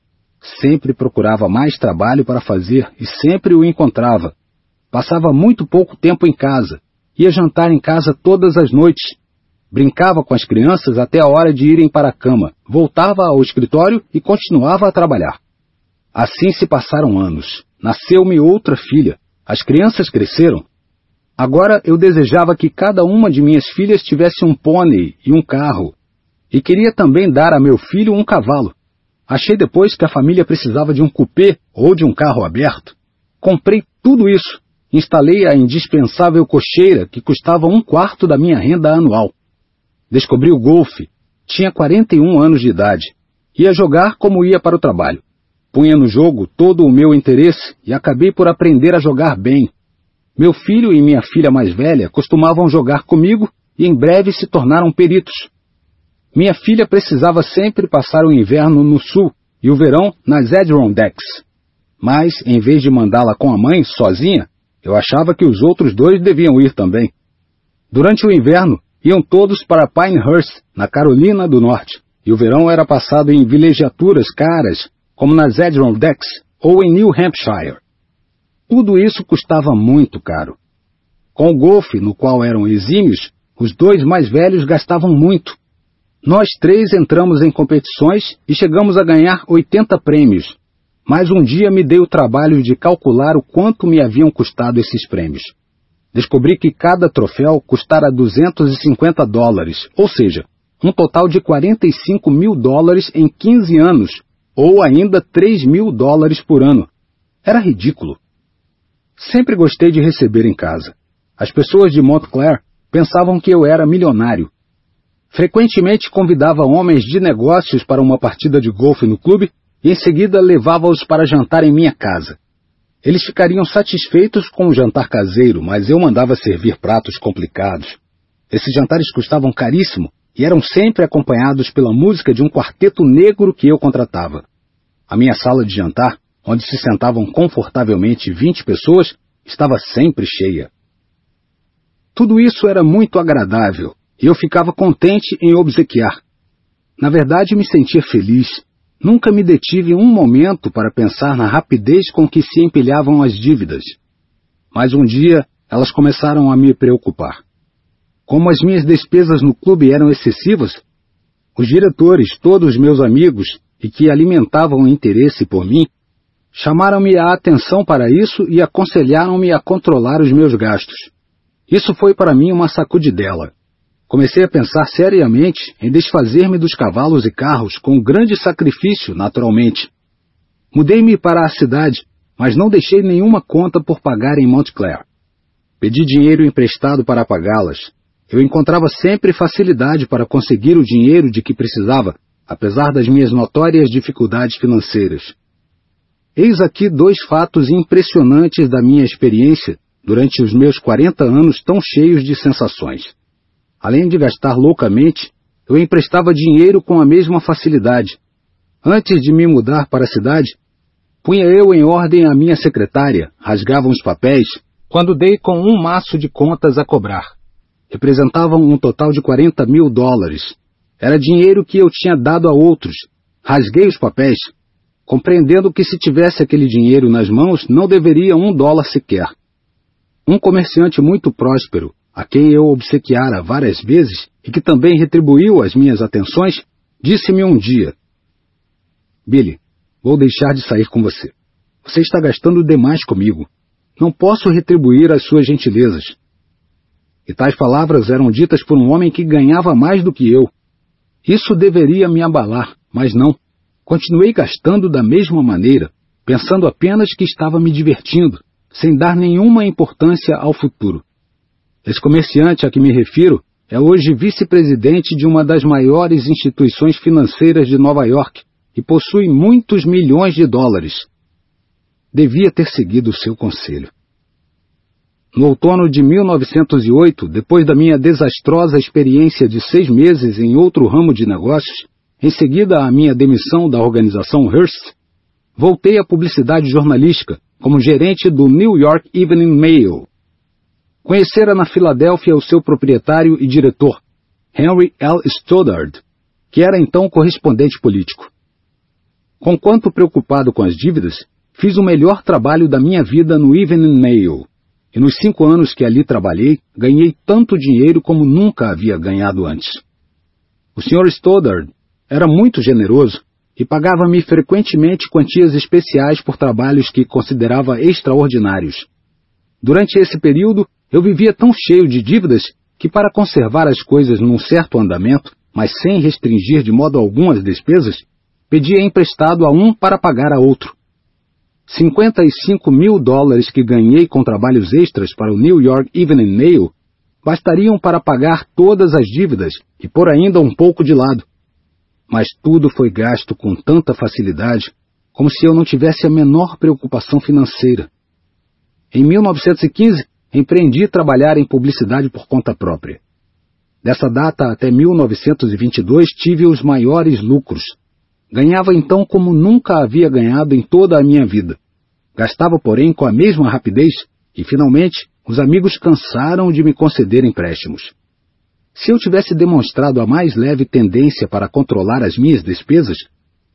Sempre procurava mais trabalho para fazer e sempre o encontrava. Passava muito pouco tempo em casa. Ia jantar em casa todas as noites. Brincava com as crianças até a hora de irem para a cama. Voltava ao escritório e continuava a trabalhar. Assim se passaram anos. Nasceu-me outra filha. As crianças cresceram. Agora eu desejava que cada uma de minhas filhas tivesse um pônei e um carro. E queria também dar a meu filho um cavalo. Achei depois que a família precisava de um cupê ou de um carro aberto. Comprei tudo isso. Instalei a indispensável cocheira que custava um quarto da minha renda anual. Descobri o golfe. Tinha 41 anos de idade. Ia jogar como ia para o trabalho. Punha no jogo todo o meu interesse e acabei por aprender a jogar bem. Meu filho e minha filha mais velha costumavam jogar comigo e em breve se tornaram peritos. Minha filha precisava sempre passar o inverno no sul e o verão nas Adirondacks. Mas, em vez de mandá-la com a mãe, sozinha, eu achava que os outros dois deviam ir também. Durante o inverno, iam todos para Pinehurst, na Carolina do Norte, e o verão era passado em vilegiaturas caras, como nas Adirondacks ou em New Hampshire. Tudo isso custava muito caro. Com o golfe, no qual eram exímios, os dois mais velhos gastavam muito, nós três entramos em competições e chegamos a ganhar 80 prêmios, mas um dia me dei o trabalho de calcular o quanto me haviam custado esses prêmios. Descobri que cada troféu custara 250 dólares, ou seja, um total de 45 mil dólares em 15 anos, ou ainda 3 mil dólares por ano. Era ridículo. Sempre gostei de receber em casa. As pessoas de Montclair pensavam que eu era milionário Frequentemente convidava homens de negócios para uma partida de golfe no clube e em seguida levava-os para jantar em minha casa. Eles ficariam satisfeitos com o jantar caseiro, mas eu mandava servir pratos complicados. Esses jantares custavam caríssimo e eram sempre acompanhados pela música de um quarteto negro que eu contratava. A minha sala de jantar, onde se sentavam confortavelmente 20 pessoas, estava sempre cheia. Tudo isso era muito agradável, e eu ficava contente em obsequiar. Na verdade, me sentia feliz. Nunca me detive um momento para pensar na rapidez com que se empilhavam as dívidas. Mas um dia elas começaram a me preocupar. Como as minhas despesas no clube eram excessivas, os diretores, todos meus amigos e que alimentavam interesse por mim, chamaram-me a atenção para isso e aconselharam-me a controlar os meus gastos. Isso foi para mim uma sacudidela. Comecei a pensar seriamente em desfazer-me dos cavalos e carros com grande sacrifício, naturalmente. Mudei-me para a cidade, mas não deixei nenhuma conta por pagar em Montclair. Pedi dinheiro emprestado para pagá-las. Eu encontrava sempre facilidade para conseguir o dinheiro de que precisava, apesar das minhas notórias dificuldades financeiras. Eis aqui dois fatos impressionantes da minha experiência durante os meus 40 anos tão cheios de sensações. Além de gastar loucamente, eu emprestava dinheiro com a mesma facilidade. Antes de me mudar para a cidade, punha eu em ordem a minha secretária, rasgava os papéis, quando dei com um maço de contas a cobrar. Representavam um total de 40 mil dólares. Era dinheiro que eu tinha dado a outros. Rasguei os papéis, compreendendo que se tivesse aquele dinheiro nas mãos, não deveria um dólar sequer. Um comerciante muito próspero, a quem eu obsequiara várias vezes e que também retribuiu as minhas atenções, disse-me um dia: Billy, vou deixar de sair com você. Você está gastando demais comigo. Não posso retribuir as suas gentilezas. E tais palavras eram ditas por um homem que ganhava mais do que eu. Isso deveria me abalar, mas não. Continuei gastando da mesma maneira, pensando apenas que estava me divertindo, sem dar nenhuma importância ao futuro. Esse comerciante a que me refiro é hoje vice-presidente de uma das maiores instituições financeiras de Nova York e possui muitos milhões de dólares. Devia ter seguido o seu conselho. No outono de 1908, depois da minha desastrosa experiência de seis meses em outro ramo de negócios, em seguida à minha demissão da organização Hearst, voltei à publicidade jornalística como gerente do New York Evening Mail. Conhecera na Filadélfia o seu proprietário e diretor, Henry L. Stoddard, que era então correspondente político. Conquanto preocupado com as dívidas, fiz o melhor trabalho da minha vida no Evening Mail e nos cinco anos que ali trabalhei, ganhei tanto dinheiro como nunca havia ganhado antes. O Sr. Stoddard era muito generoso e pagava-me frequentemente quantias especiais por trabalhos que considerava extraordinários. Durante esse período, eu vivia tão cheio de dívidas que, para conservar as coisas num certo andamento, mas sem restringir de modo algum as despesas, pedia emprestado a um para pagar a outro. 55 mil dólares que ganhei com trabalhos extras para o New York Evening Mail bastariam para pagar todas as dívidas e pôr ainda um pouco de lado. Mas tudo foi gasto com tanta facilidade, como se eu não tivesse a menor preocupação financeira. Em 1915, empreendi trabalhar em publicidade por conta própria. Dessa data até 1922 tive os maiores lucros. Ganhava então como nunca havia ganhado em toda a minha vida. Gastava, porém, com a mesma rapidez e, finalmente, os amigos cansaram de me conceder empréstimos. Se eu tivesse demonstrado a mais leve tendência para controlar as minhas despesas,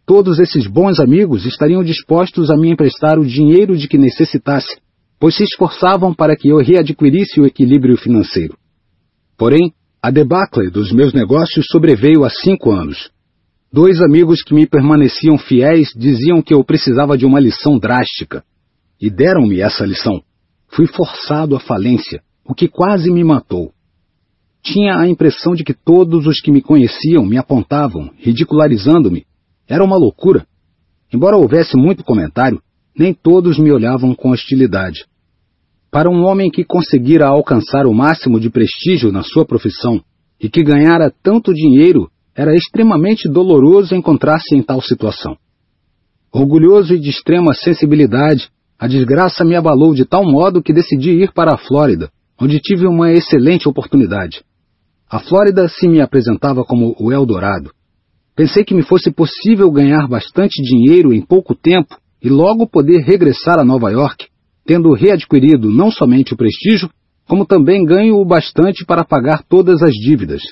todos esses bons amigos estariam dispostos a me emprestar o dinheiro de que necessitasse, pois se esforçavam para que eu readquirisse o equilíbrio financeiro. Porém, a debacle dos meus negócios sobreveio há cinco anos. Dois amigos que me permaneciam fiéis diziam que eu precisava de uma lição drástica. E deram-me essa lição. Fui forçado à falência, o que quase me matou. Tinha a impressão de que todos os que me conheciam me apontavam, ridicularizando-me. Era uma loucura. Embora houvesse muito comentário, nem todos me olhavam com hostilidade. Para um homem que conseguira alcançar o máximo de prestígio na sua profissão e que ganhara tanto dinheiro era extremamente doloroso encontrar-se em tal situação. Orgulhoso e de extrema sensibilidade, a desgraça me abalou de tal modo que decidi ir para a Flórida, onde tive uma excelente oportunidade. A Flórida se me apresentava como o Eldorado. Pensei que me fosse possível ganhar bastante dinheiro em pouco tempo e logo poder regressar a Nova York, tendo readquirido não somente o prestígio, como também ganho o bastante para pagar todas as dívidas.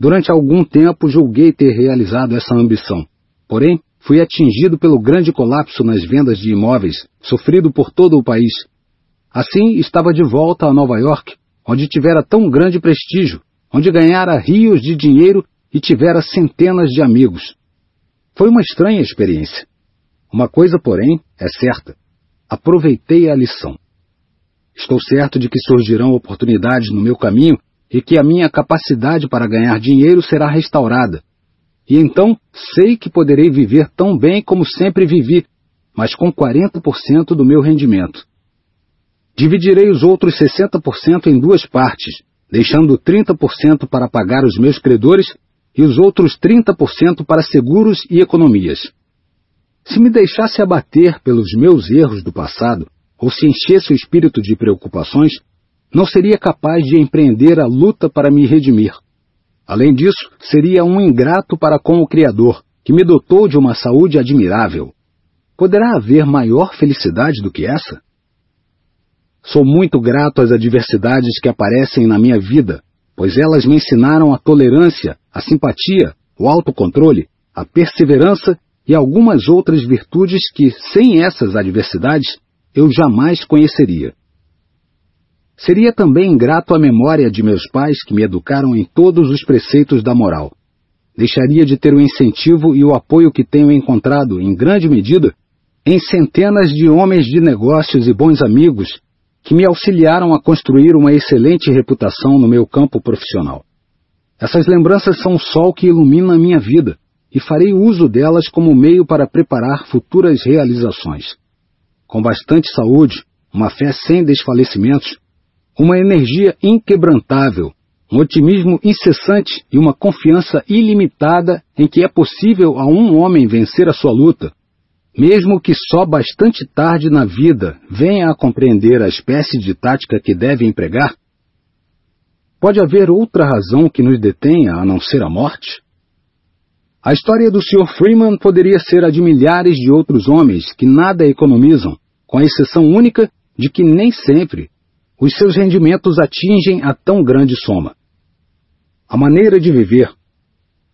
Durante algum tempo julguei ter realizado essa ambição. Porém, fui atingido pelo grande colapso nas vendas de imóveis, sofrido por todo o país. Assim, estava de volta a Nova York, onde tivera tão grande prestígio, onde ganhara rios de dinheiro e tivera centenas de amigos. Foi uma estranha experiência. Uma coisa, porém, é certa. Aproveitei a lição. Estou certo de que surgirão oportunidades no meu caminho e que a minha capacidade para ganhar dinheiro será restaurada. E então sei que poderei viver tão bem como sempre vivi, mas com 40% do meu rendimento. Dividirei os outros 60% em duas partes, deixando 30% para pagar os meus credores e os outros 30% para seguros e economias. Se me deixasse abater pelos meus erros do passado, ou se enchesse o espírito de preocupações, não seria capaz de empreender a luta para me redimir. Além disso, seria um ingrato para com o Criador, que me dotou de uma saúde admirável. Poderá haver maior felicidade do que essa? Sou muito grato às adversidades que aparecem na minha vida, pois elas me ensinaram a tolerância, a simpatia, o autocontrole, a perseverança e algumas outras virtudes que, sem essas adversidades, eu jamais conheceria. Seria também ingrato à memória de meus pais que me educaram em todos os preceitos da moral. Deixaria de ter o incentivo e o apoio que tenho encontrado, em grande medida, em centenas de homens de negócios e bons amigos que me auxiliaram a construir uma excelente reputação no meu campo profissional. Essas lembranças são o sol que ilumina a minha vida e farei uso delas como meio para preparar futuras realizações. Com bastante saúde, uma fé sem desfalecimentos, uma energia inquebrantável, um otimismo incessante e uma confiança ilimitada em que é possível a um homem vencer a sua luta, mesmo que só bastante tarde na vida venha a compreender a espécie de tática que deve empregar? Pode haver outra razão que nos detenha a não ser a morte? A história do Sr. Freeman poderia ser a de milhares de outros homens que nada economizam, com a exceção única de que nem sempre os seus rendimentos atingem a tão grande soma a maneira de viver,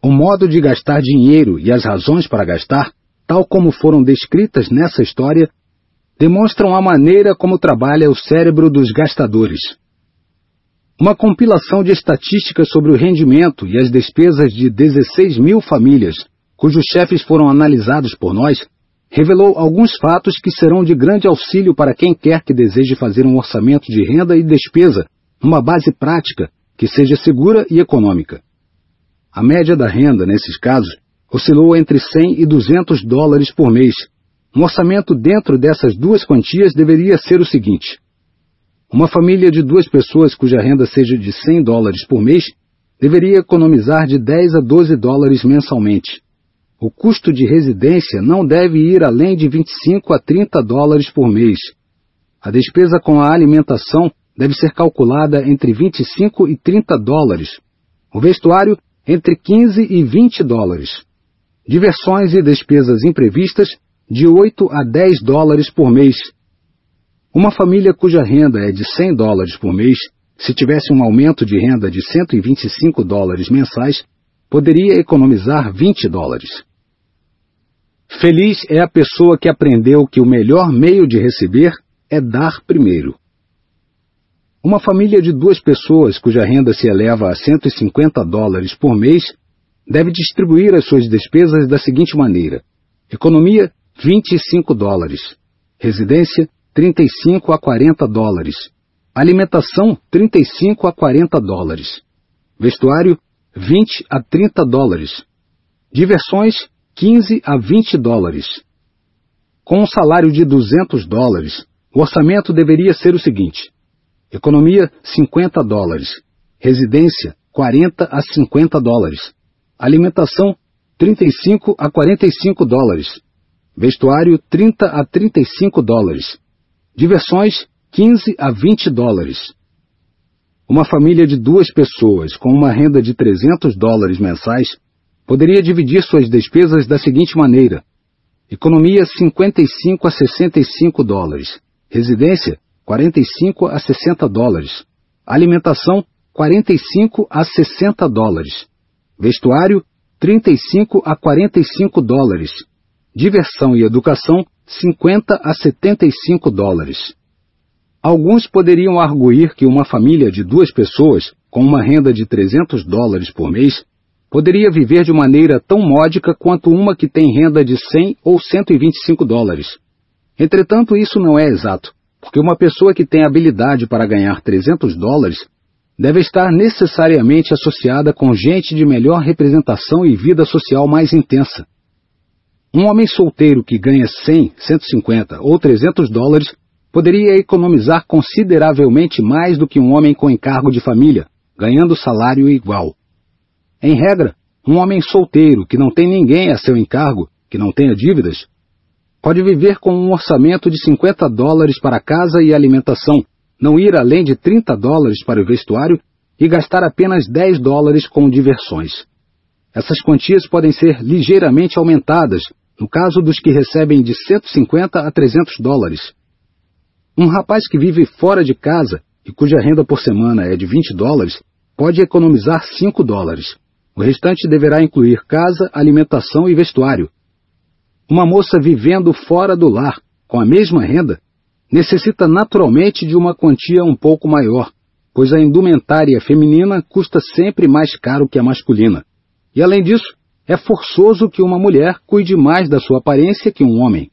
o modo de gastar dinheiro e as razões para gastar, tal como foram descritas nessa história, demonstram a maneira como trabalha o cérebro dos gastadores. Uma compilação de estatísticas sobre o rendimento e as despesas de 16 mil famílias, cujos chefes foram analisados por nós, revelou alguns fatos que serão de grande auxílio para quem quer que deseje fazer um orçamento de renda e despesa, numa base prática que seja segura e econômica. A média da renda, nesses casos, oscilou entre 100 e 200 dólares por mês. Um orçamento dentro dessas duas quantias deveria ser o seguinte: uma família de duas pessoas cuja renda seja de 100 dólares por mês deveria economizar de 10 a 12 dólares mensalmente. O custo de residência não deve ir além de 25 a 30 dólares por mês. A despesa com a alimentação deve ser calculada entre 25 e 30 dólares. O vestuário, entre 15 e 20 dólares. Diversões e despesas imprevistas, de 8 a 10 dólares por mês. Uma família cuja renda é de 100 dólares por mês, se tivesse um aumento de renda de 125 dólares mensais, poderia economizar 20 dólares. Feliz é a pessoa que aprendeu que o melhor meio de receber é dar primeiro. Uma família de duas pessoas cuja renda se eleva a 150 dólares por mês deve distribuir as suas despesas da seguinte maneira: economia, 25 dólares, residência, 35 a 40 dólares, alimentação, 35 a 40 dólares, vestuário, 20 a 30 dólares, diversões, 15 a 20 dólares. Com um salário de 200 dólares, o orçamento deveria ser o seguinte: Economia, 50 dólares. Residência, 40 a 50 dólares. Alimentação, 35 a 45 dólares. Vestuário, 30 a 35 dólares. Diversões, 15 a 20 dólares. Uma família de duas pessoas com uma renda de 300 dólares mensais poderia dividir suas despesas da seguinte maneira: economia 55 a 65 dólares, residência 45 a 60 dólares. Alimentação, 45 a 60 dólares. Vestuário, 35 a 45 dólares. Diversão e educação, 50 a 75 dólares. Alguns poderiam arguir que uma família de duas pessoas, com uma renda de 300 dólares por mês, poderia viver de maneira tão módica quanto uma que tem renda de 100 ou 125 dólares. Entretanto, isso não é exato porque uma pessoa que tem habilidade para ganhar 300 dólares deve estar necessariamente associada com gente de melhor representação e vida social mais intensa. Um homem solteiro que ganha 100, 150 ou 300 dólares poderia economizar consideravelmente mais do que um homem com encargo de família, ganhando salário igual. Em regra, um homem solteiro que não tem ninguém a seu encargo, que não tenha dívidas, pode viver com um orçamento de 50 dólares para casa e alimentação, não ir além de 30 dólares para o vestuário e gastar apenas 10 dólares com diversões. Essas quantias podem ser ligeiramente aumentadas no caso dos que recebem de 150 a 300 dólares. Um rapaz que vive fora de casa e cuja renda por semana é de 20 dólares pode economizar 5 dólares. O restante deverá incluir casa, alimentação e vestuário, uma moça vivendo fora do lar, com a mesma renda, necessita naturalmente de uma quantia um pouco maior, pois a indumentária feminina custa sempre mais caro que a masculina. E além disso, é forçoso que uma mulher cuide mais da sua aparência que um homem.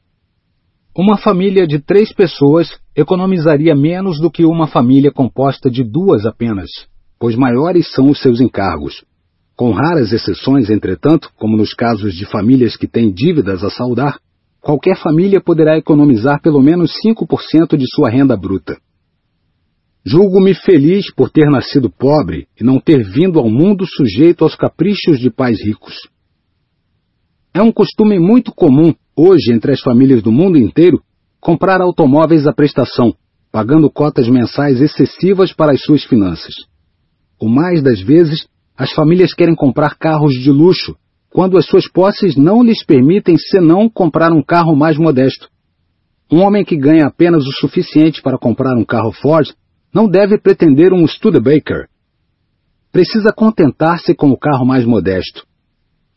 Uma família de três pessoas economizaria menos do que uma família composta de duas apenas, pois maiores são os seus encargos. Com raras exceções, entretanto, como nos casos de famílias que têm dívidas a saldar, qualquer família poderá economizar pelo menos 5% de sua renda bruta. Julgo-me feliz por ter nascido pobre e não ter vindo ao mundo sujeito aos caprichos de pais ricos. É um costume muito comum, hoje, entre as famílias do mundo inteiro, comprar automóveis à prestação, pagando cotas mensais excessivas para as suas finanças. O mais das vezes, as famílias querem comprar carros de luxo, quando as suas posses não lhes permitem senão comprar um carro mais modesto. Um homem que ganha apenas o suficiente para comprar um carro Ford não deve pretender um Studebaker. Precisa contentar-se com o carro mais modesto.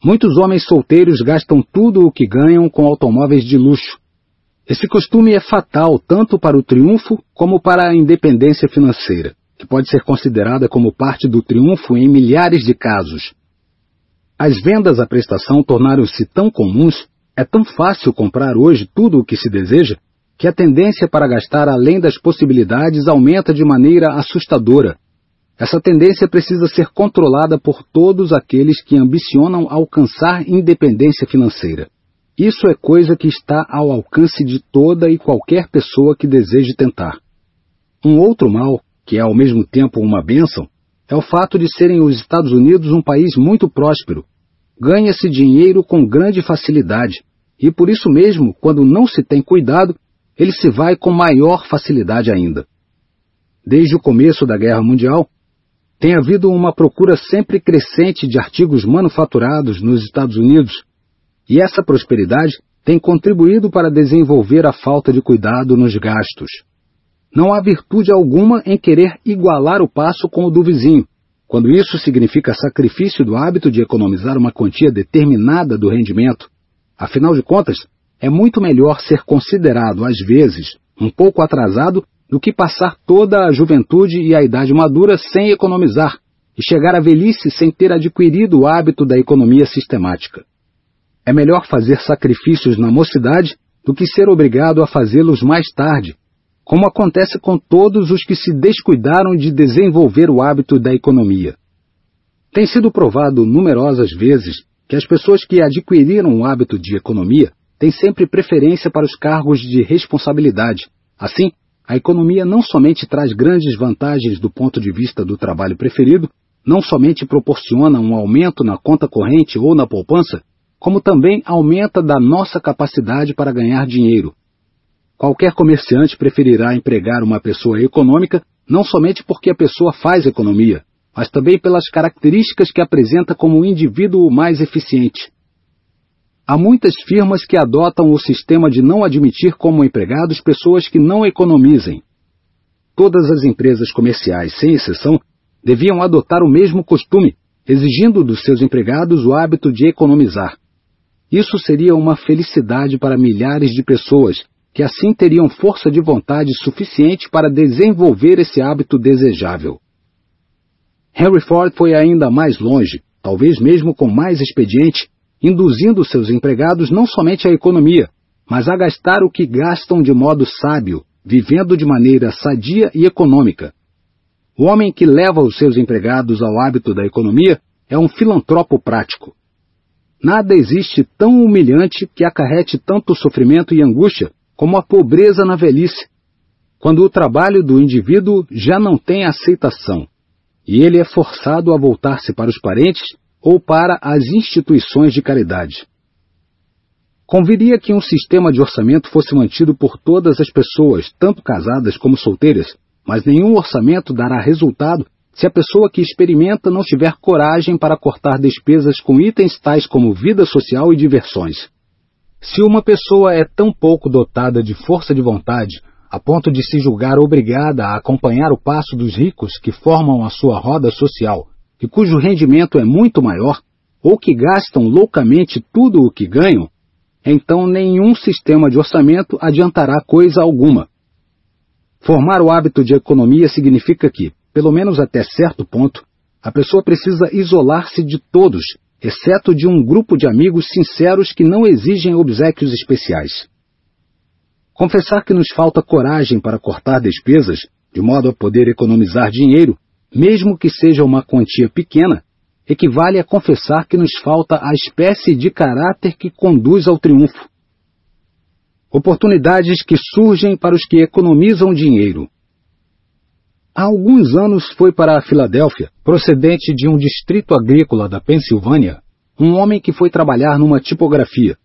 Muitos homens solteiros gastam tudo o que ganham com automóveis de luxo. Esse costume é fatal tanto para o triunfo como para a independência financeira que pode ser considerada como parte do triunfo em milhares de casos. As vendas à prestação tornaram-se tão comuns, é tão fácil comprar hoje tudo o que se deseja, que a tendência para gastar além das possibilidades aumenta de maneira assustadora. Essa tendência precisa ser controlada por todos aqueles que ambicionam alcançar independência financeira. Isso é coisa que está ao alcance de toda e qualquer pessoa que deseje tentar. Um outro mal que é ao mesmo tempo uma bênção, é o fato de serem os Estados Unidos um país muito próspero. Ganha-se dinheiro com grande facilidade, e por isso mesmo, quando não se tem cuidado, ele se vai com maior facilidade ainda. Desde o começo da Guerra Mundial, tem havido uma procura sempre crescente de artigos manufaturados nos Estados Unidos, e essa prosperidade tem contribuído para desenvolver a falta de cuidado nos gastos. Não há virtude alguma em querer igualar o passo com o do vizinho, quando isso significa sacrifício do hábito de economizar uma quantia determinada do rendimento. Afinal de contas, é muito melhor ser considerado, às vezes, um pouco atrasado do que passar toda a juventude e a idade madura sem economizar e chegar à velhice sem ter adquirido o hábito da economia sistemática. É melhor fazer sacrifícios na mocidade do que ser obrigado a fazê-los mais tarde, como acontece com todos os que se descuidaram de desenvolver o hábito da economia. Tem sido provado numerosas vezes que as pessoas que adquiriram o hábito de economia têm sempre preferência para os cargos de responsabilidade. Assim, a economia não somente traz grandes vantagens do ponto de vista do trabalho preferido, não somente proporciona um aumento na conta corrente ou na poupança, como também aumenta da nossa capacidade para ganhar dinheiro, Qualquer comerciante preferirá empregar uma pessoa econômica não somente porque a pessoa faz economia, mas também pelas características que apresenta como um indivíduo mais eficiente. Há muitas firmas que adotam o sistema de não admitir como empregados pessoas que não economizem. Todas as empresas comerciais, sem exceção, deviam adotar o mesmo costume, exigindo dos seus empregados o hábito de economizar. Isso seria uma felicidade para milhares de pessoas que assim teriam força de vontade suficiente para desenvolver esse hábito desejável. Henry Ford foi ainda mais longe, talvez mesmo com mais expediente, induzindo seus empregados não somente à economia, mas a gastar o que gastam de modo sábio, vivendo de maneira sadia e econômica. O homem que leva os seus empregados ao hábito da economia é um filantropo prático. Nada existe tão humilhante que acarrete tanto sofrimento e angústia como a pobreza na velhice, quando o trabalho do indivíduo já não tem aceitação e ele é forçado a voltar-se para os parentes ou para as instituições de caridade. Conviria que um sistema de orçamento fosse mantido por todas as pessoas, tanto casadas como solteiras, mas nenhum orçamento dará resultado se a pessoa que experimenta não tiver coragem para cortar despesas com itens tais como vida social e diversões. Se uma pessoa é tão pouco dotada de força de vontade, a ponto de se julgar obrigada a acompanhar o passo dos ricos que formam a sua roda social e cujo rendimento é muito maior, ou que gastam loucamente tudo o que ganham, então nenhum sistema de orçamento adiantará coisa alguma. Formar o hábito de economia significa que, pelo menos até certo ponto, a pessoa precisa isolar-se de todos exceto de um grupo de amigos sinceros que não exigem obsequios especiais. Confessar que nos falta coragem para cortar despesas, de modo a poder economizar dinheiro, mesmo que seja uma quantia pequena, equivale a confessar que nos falta a espécie de caráter que conduz ao triunfo. Oportunidades que surgem para os que economizam dinheiro. Há alguns anos foi para a Filadélfia, procedente de um distrito agrícola da Pensilvânia, um homem que foi trabalhar numa tipografia.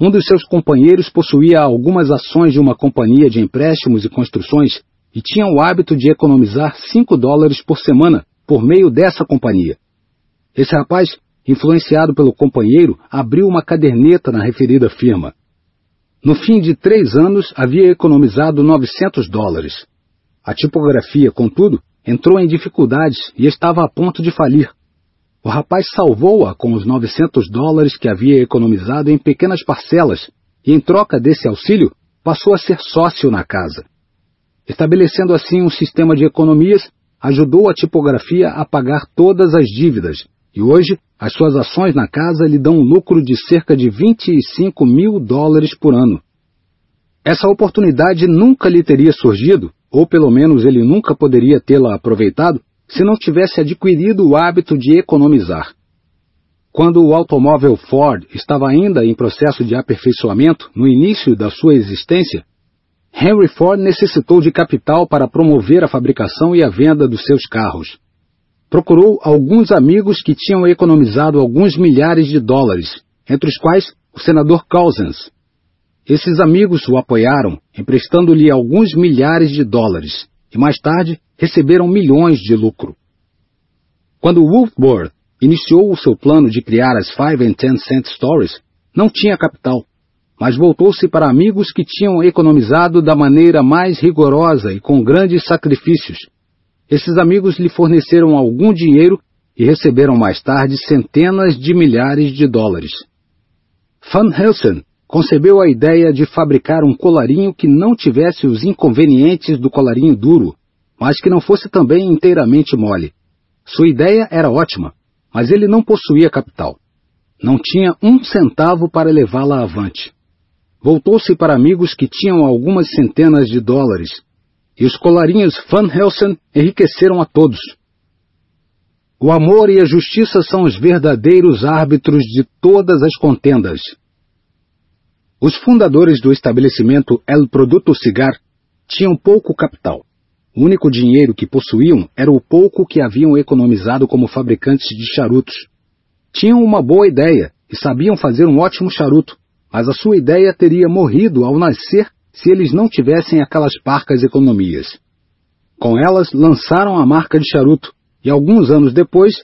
Um dos seus companheiros possuía algumas ações de uma companhia de empréstimos e construções e tinha o hábito de economizar 5 dólares por semana por meio dessa companhia. Esse rapaz, influenciado pelo companheiro, abriu uma caderneta na referida firma. No fim de três anos, havia economizado 900 dólares. A tipografia, contudo, entrou em dificuldades e estava a ponto de falir. O rapaz salvou-a com os 900 dólares que havia economizado em pequenas parcelas e, em troca desse auxílio, passou a ser sócio na casa. Estabelecendo assim um sistema de economias, ajudou a tipografia a pagar todas as dívidas e hoje as suas ações na casa lhe dão um lucro de cerca de 25 mil dólares por ano. Essa oportunidade nunca lhe teria surgido, ou pelo menos ele nunca poderia tê-la aproveitado, se não tivesse adquirido o hábito de economizar. Quando o automóvel Ford estava ainda em processo de aperfeiçoamento, no início da sua existência, Henry Ford necessitou de capital para promover a fabricação e a venda dos seus carros. Procurou alguns amigos que tinham economizado alguns milhares de dólares, entre os quais o senador Cousins. Esses amigos o apoiaram, emprestando-lhe alguns milhares de dólares, e mais tarde receberam milhões de lucro. Quando Wolfworth iniciou o seu plano de criar as Five and Ten Cent Stories, não tinha capital, mas voltou-se para amigos que tinham economizado da maneira mais rigorosa e com grandes sacrifícios. Esses amigos lhe forneceram algum dinheiro e receberam mais tarde centenas de milhares de dólares. Van Helsing concebeu a ideia de fabricar um colarinho que não tivesse os inconvenientes do colarinho duro, mas que não fosse também inteiramente mole. Sua ideia era ótima, mas ele não possuía capital. Não tinha um centavo para levá-la avante. Voltou-se para amigos que tinham algumas centenas de dólares, e os colarinhos Van Helsing enriqueceram a todos. O amor e a justiça são os verdadeiros árbitros de todas as contendas. Os fundadores do estabelecimento El Produto Cigar tinham pouco capital. O único dinheiro que possuíam era o pouco que haviam economizado como fabricantes de charutos. Tinham uma boa ideia e sabiam fazer um ótimo charuto, mas a sua ideia teria morrido ao nascer se eles não tivessem aquelas parcas economias. Com elas, lançaram a marca de charuto e, alguns anos depois,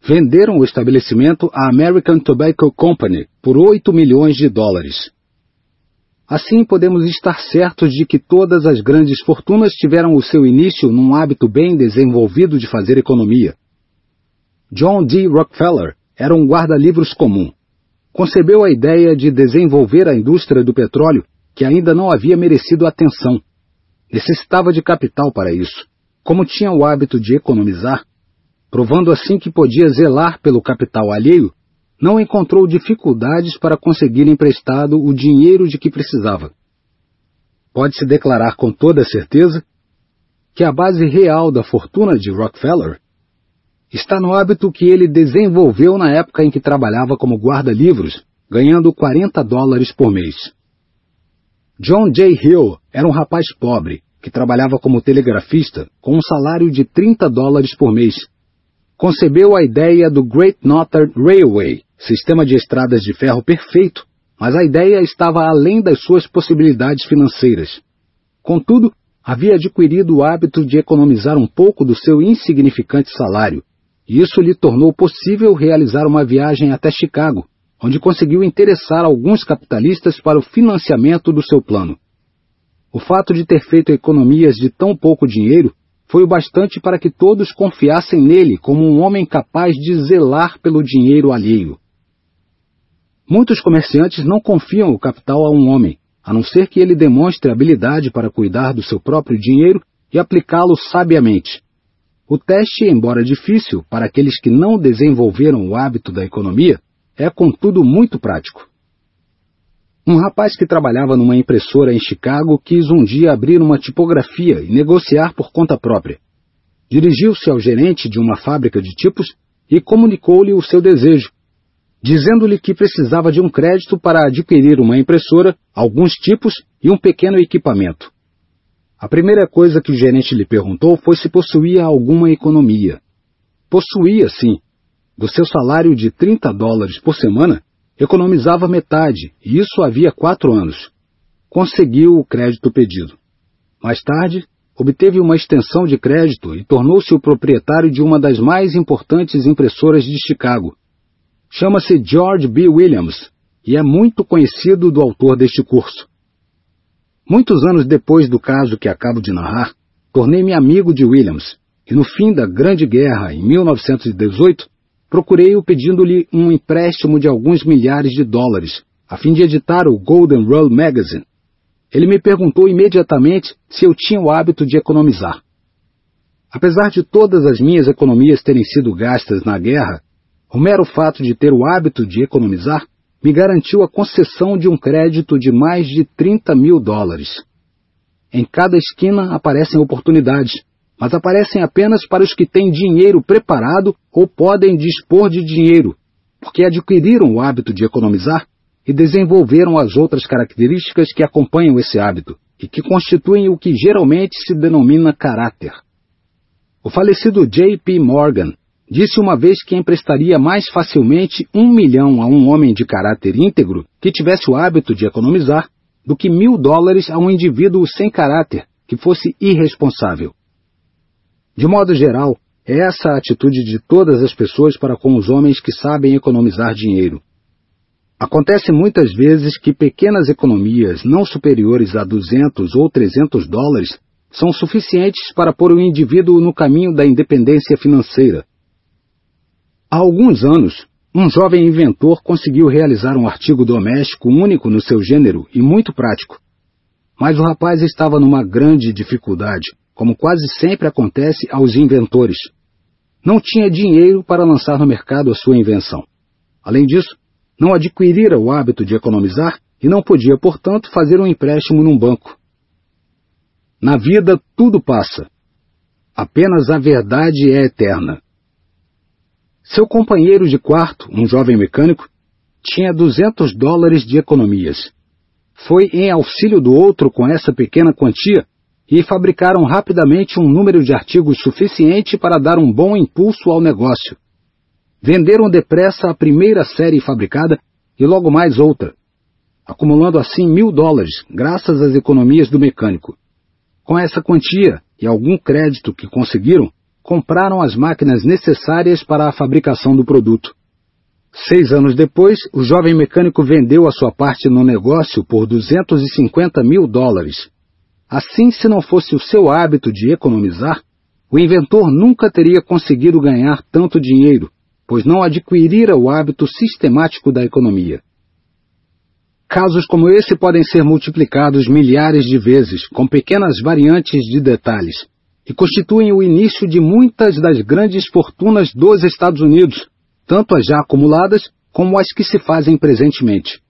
venderam o estabelecimento à American Tobacco Company por 8 milhões de dólares. Assim, podemos estar certos de que todas as grandes fortunas tiveram o seu início num hábito bem desenvolvido de fazer economia. John D. Rockefeller era um guarda-livros comum. Concebeu a ideia de desenvolver a indústria do petróleo que ainda não havia merecido atenção. Necessitava de capital para isso. Como tinha o hábito de economizar, provando assim que podia zelar pelo capital alheio, não encontrou dificuldades para conseguir emprestado o dinheiro de que precisava. Pode-se declarar com toda certeza que a base real da fortuna de Rockefeller está no hábito que ele desenvolveu na época em que trabalhava como guarda-livros, ganhando 40 dólares por mês. John J. Hill era um rapaz pobre que trabalhava como telegrafista com um salário de 30 dólares por mês. Concebeu a ideia do Great Northern Railway, sistema de estradas de ferro perfeito, mas a ideia estava além das suas possibilidades financeiras. Contudo, havia adquirido o hábito de economizar um pouco do seu insignificante salário, e isso lhe tornou possível realizar uma viagem até Chicago, onde conseguiu interessar alguns capitalistas para o financiamento do seu plano. O fato de ter feito economias de tão pouco dinheiro foi o bastante para que todos confiassem nele como um homem capaz de zelar pelo dinheiro alheio. Muitos comerciantes não confiam o capital a um homem, a não ser que ele demonstre habilidade para cuidar do seu próprio dinheiro e aplicá-lo sabiamente. O teste, embora difícil para aqueles que não desenvolveram o hábito da economia, é contudo muito prático. Um rapaz que trabalhava numa impressora em Chicago quis um dia abrir uma tipografia e negociar por conta própria. Dirigiu-se ao gerente de uma fábrica de tipos e comunicou-lhe o seu desejo, dizendo-lhe que precisava de um crédito para adquirir uma impressora, alguns tipos e um pequeno equipamento. A primeira coisa que o gerente lhe perguntou foi se possuía alguma economia. Possuía, sim. Do seu salário de 30 dólares por semana, economizava metade, e isso havia quatro anos. Conseguiu o crédito pedido. Mais tarde, obteve uma extensão de crédito e tornou-se o proprietário de uma das mais importantes impressoras de Chicago. Chama-se George B. Williams e é muito conhecido do autor deste curso. Muitos anos depois do caso que acabo de narrar, tornei-me amigo de Williams e no fim da Grande Guerra, em 1918, procurei-o pedindo-lhe um empréstimo de alguns milhares de dólares, a fim de editar o Golden Rule Magazine. Ele me perguntou imediatamente se eu tinha o hábito de economizar. Apesar de todas as minhas economias terem sido gastas na guerra, o mero fato de ter o hábito de economizar me garantiu a concessão de um crédito de mais de 30 mil dólares. Em cada esquina aparecem oportunidades, mas aparecem apenas para os que têm dinheiro preparado ou podem dispor de dinheiro, porque adquiriram o hábito de economizar e desenvolveram as outras características que acompanham esse hábito e que constituem o que geralmente se denomina caráter. O falecido J.P. Morgan disse uma vez que emprestaria mais facilmente um milhão a um homem de caráter íntegro que tivesse o hábito de economizar do que mil dólares a um indivíduo sem caráter que fosse irresponsável. De modo geral, é essa a atitude de todas as pessoas para com os homens que sabem economizar dinheiro. Acontece muitas vezes que pequenas economias não superiores a 200 ou 300 dólares são suficientes para pôr o indivíduo no caminho da independência financeira. Há alguns anos, um jovem inventor conseguiu realizar um artigo doméstico único no seu gênero e muito prático. Mas o rapaz estava numa grande dificuldade como quase sempre acontece aos inventores. Não tinha dinheiro para lançar no mercado a sua invenção. Além disso, não adquirira o hábito de economizar e não podia, portanto, fazer um empréstimo num banco. Na vida tudo passa. Apenas a verdade é eterna. Seu companheiro de quarto, um jovem mecânico, tinha 200 dólares de economias. Foi em auxílio do outro com essa pequena quantia e fabricaram rapidamente um número de artigos suficiente para dar um bom impulso ao negócio. Venderam depressa a primeira série fabricada e logo mais outra, acumulando assim mil dólares, graças às economias do mecânico. Com essa quantia e algum crédito que conseguiram, compraram as máquinas necessárias para a fabricação do produto. Seis anos depois, o jovem mecânico vendeu a sua parte no negócio por 250 mil dólares Assim, se não fosse o seu hábito de economizar, o inventor nunca teria conseguido ganhar tanto dinheiro, pois não adquirira o hábito sistemático da economia. Casos como esse podem ser multiplicados milhares de vezes, com pequenas variantes de detalhes, e constituem o início de muitas das grandes fortunas dos Estados Unidos, tanto as já acumuladas como as que se fazem presentemente.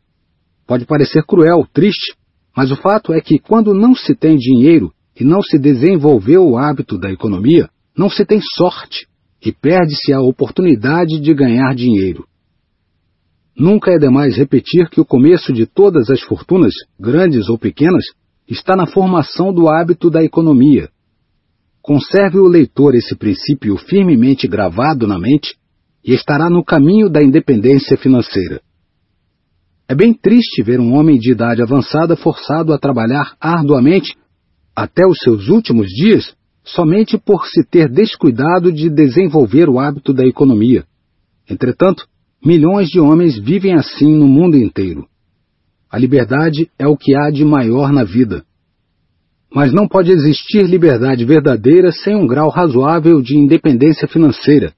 Pode parecer cruel, triste, mas o fato é que quando não se tem dinheiro e não se desenvolveu o hábito da economia, não se tem sorte e perde-se a oportunidade de ganhar dinheiro. Nunca é demais repetir que o começo de todas as fortunas, grandes ou pequenas, está na formação do hábito da economia. Conserve o leitor esse princípio firmemente gravado na mente e estará no caminho da independência financeira. É bem triste ver um homem de idade avançada forçado a trabalhar arduamente até os seus últimos dias somente por se ter descuidado de desenvolver o hábito da economia. Entretanto, milhões de homens vivem assim no mundo inteiro. A liberdade é o que há de maior na vida. Mas não pode existir liberdade verdadeira sem um grau razoável de independência financeira.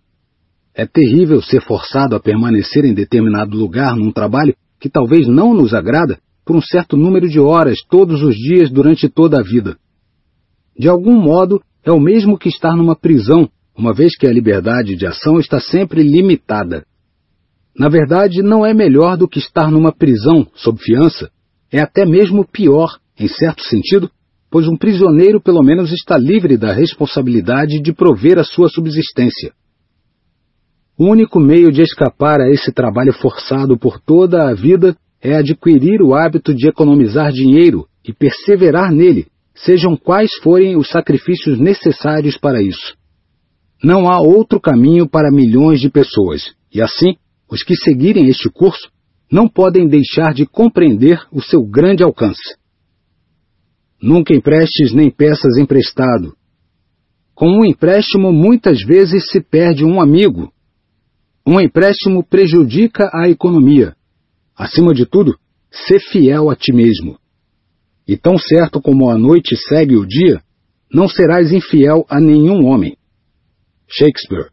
É terrível ser forçado a permanecer em determinado lugar num trabalho que talvez não nos agrada por um certo número de horas todos os dias durante toda a vida. De algum modo, é o mesmo que estar numa prisão, uma vez que a liberdade de ação está sempre limitada. Na verdade, não é melhor do que estar numa prisão sob fiança, é até mesmo pior, em certo sentido, pois um prisioneiro pelo menos está livre da responsabilidade de prover a sua subsistência. O único meio de escapar a esse trabalho forçado por toda a vida é adquirir o hábito de economizar dinheiro e perseverar nele, sejam quais forem os sacrifícios necessários para isso. Não há outro caminho para milhões de pessoas, e assim, os que seguirem este curso não podem deixar de compreender o seu grande alcance. Nunca emprestes nem peças emprestado. Com um empréstimo, muitas vezes se perde um amigo. Um empréstimo prejudica a economia. Acima de tudo, sê fiel a ti mesmo. E tão certo como a noite segue o dia, não serás infiel a nenhum homem. Shakespeare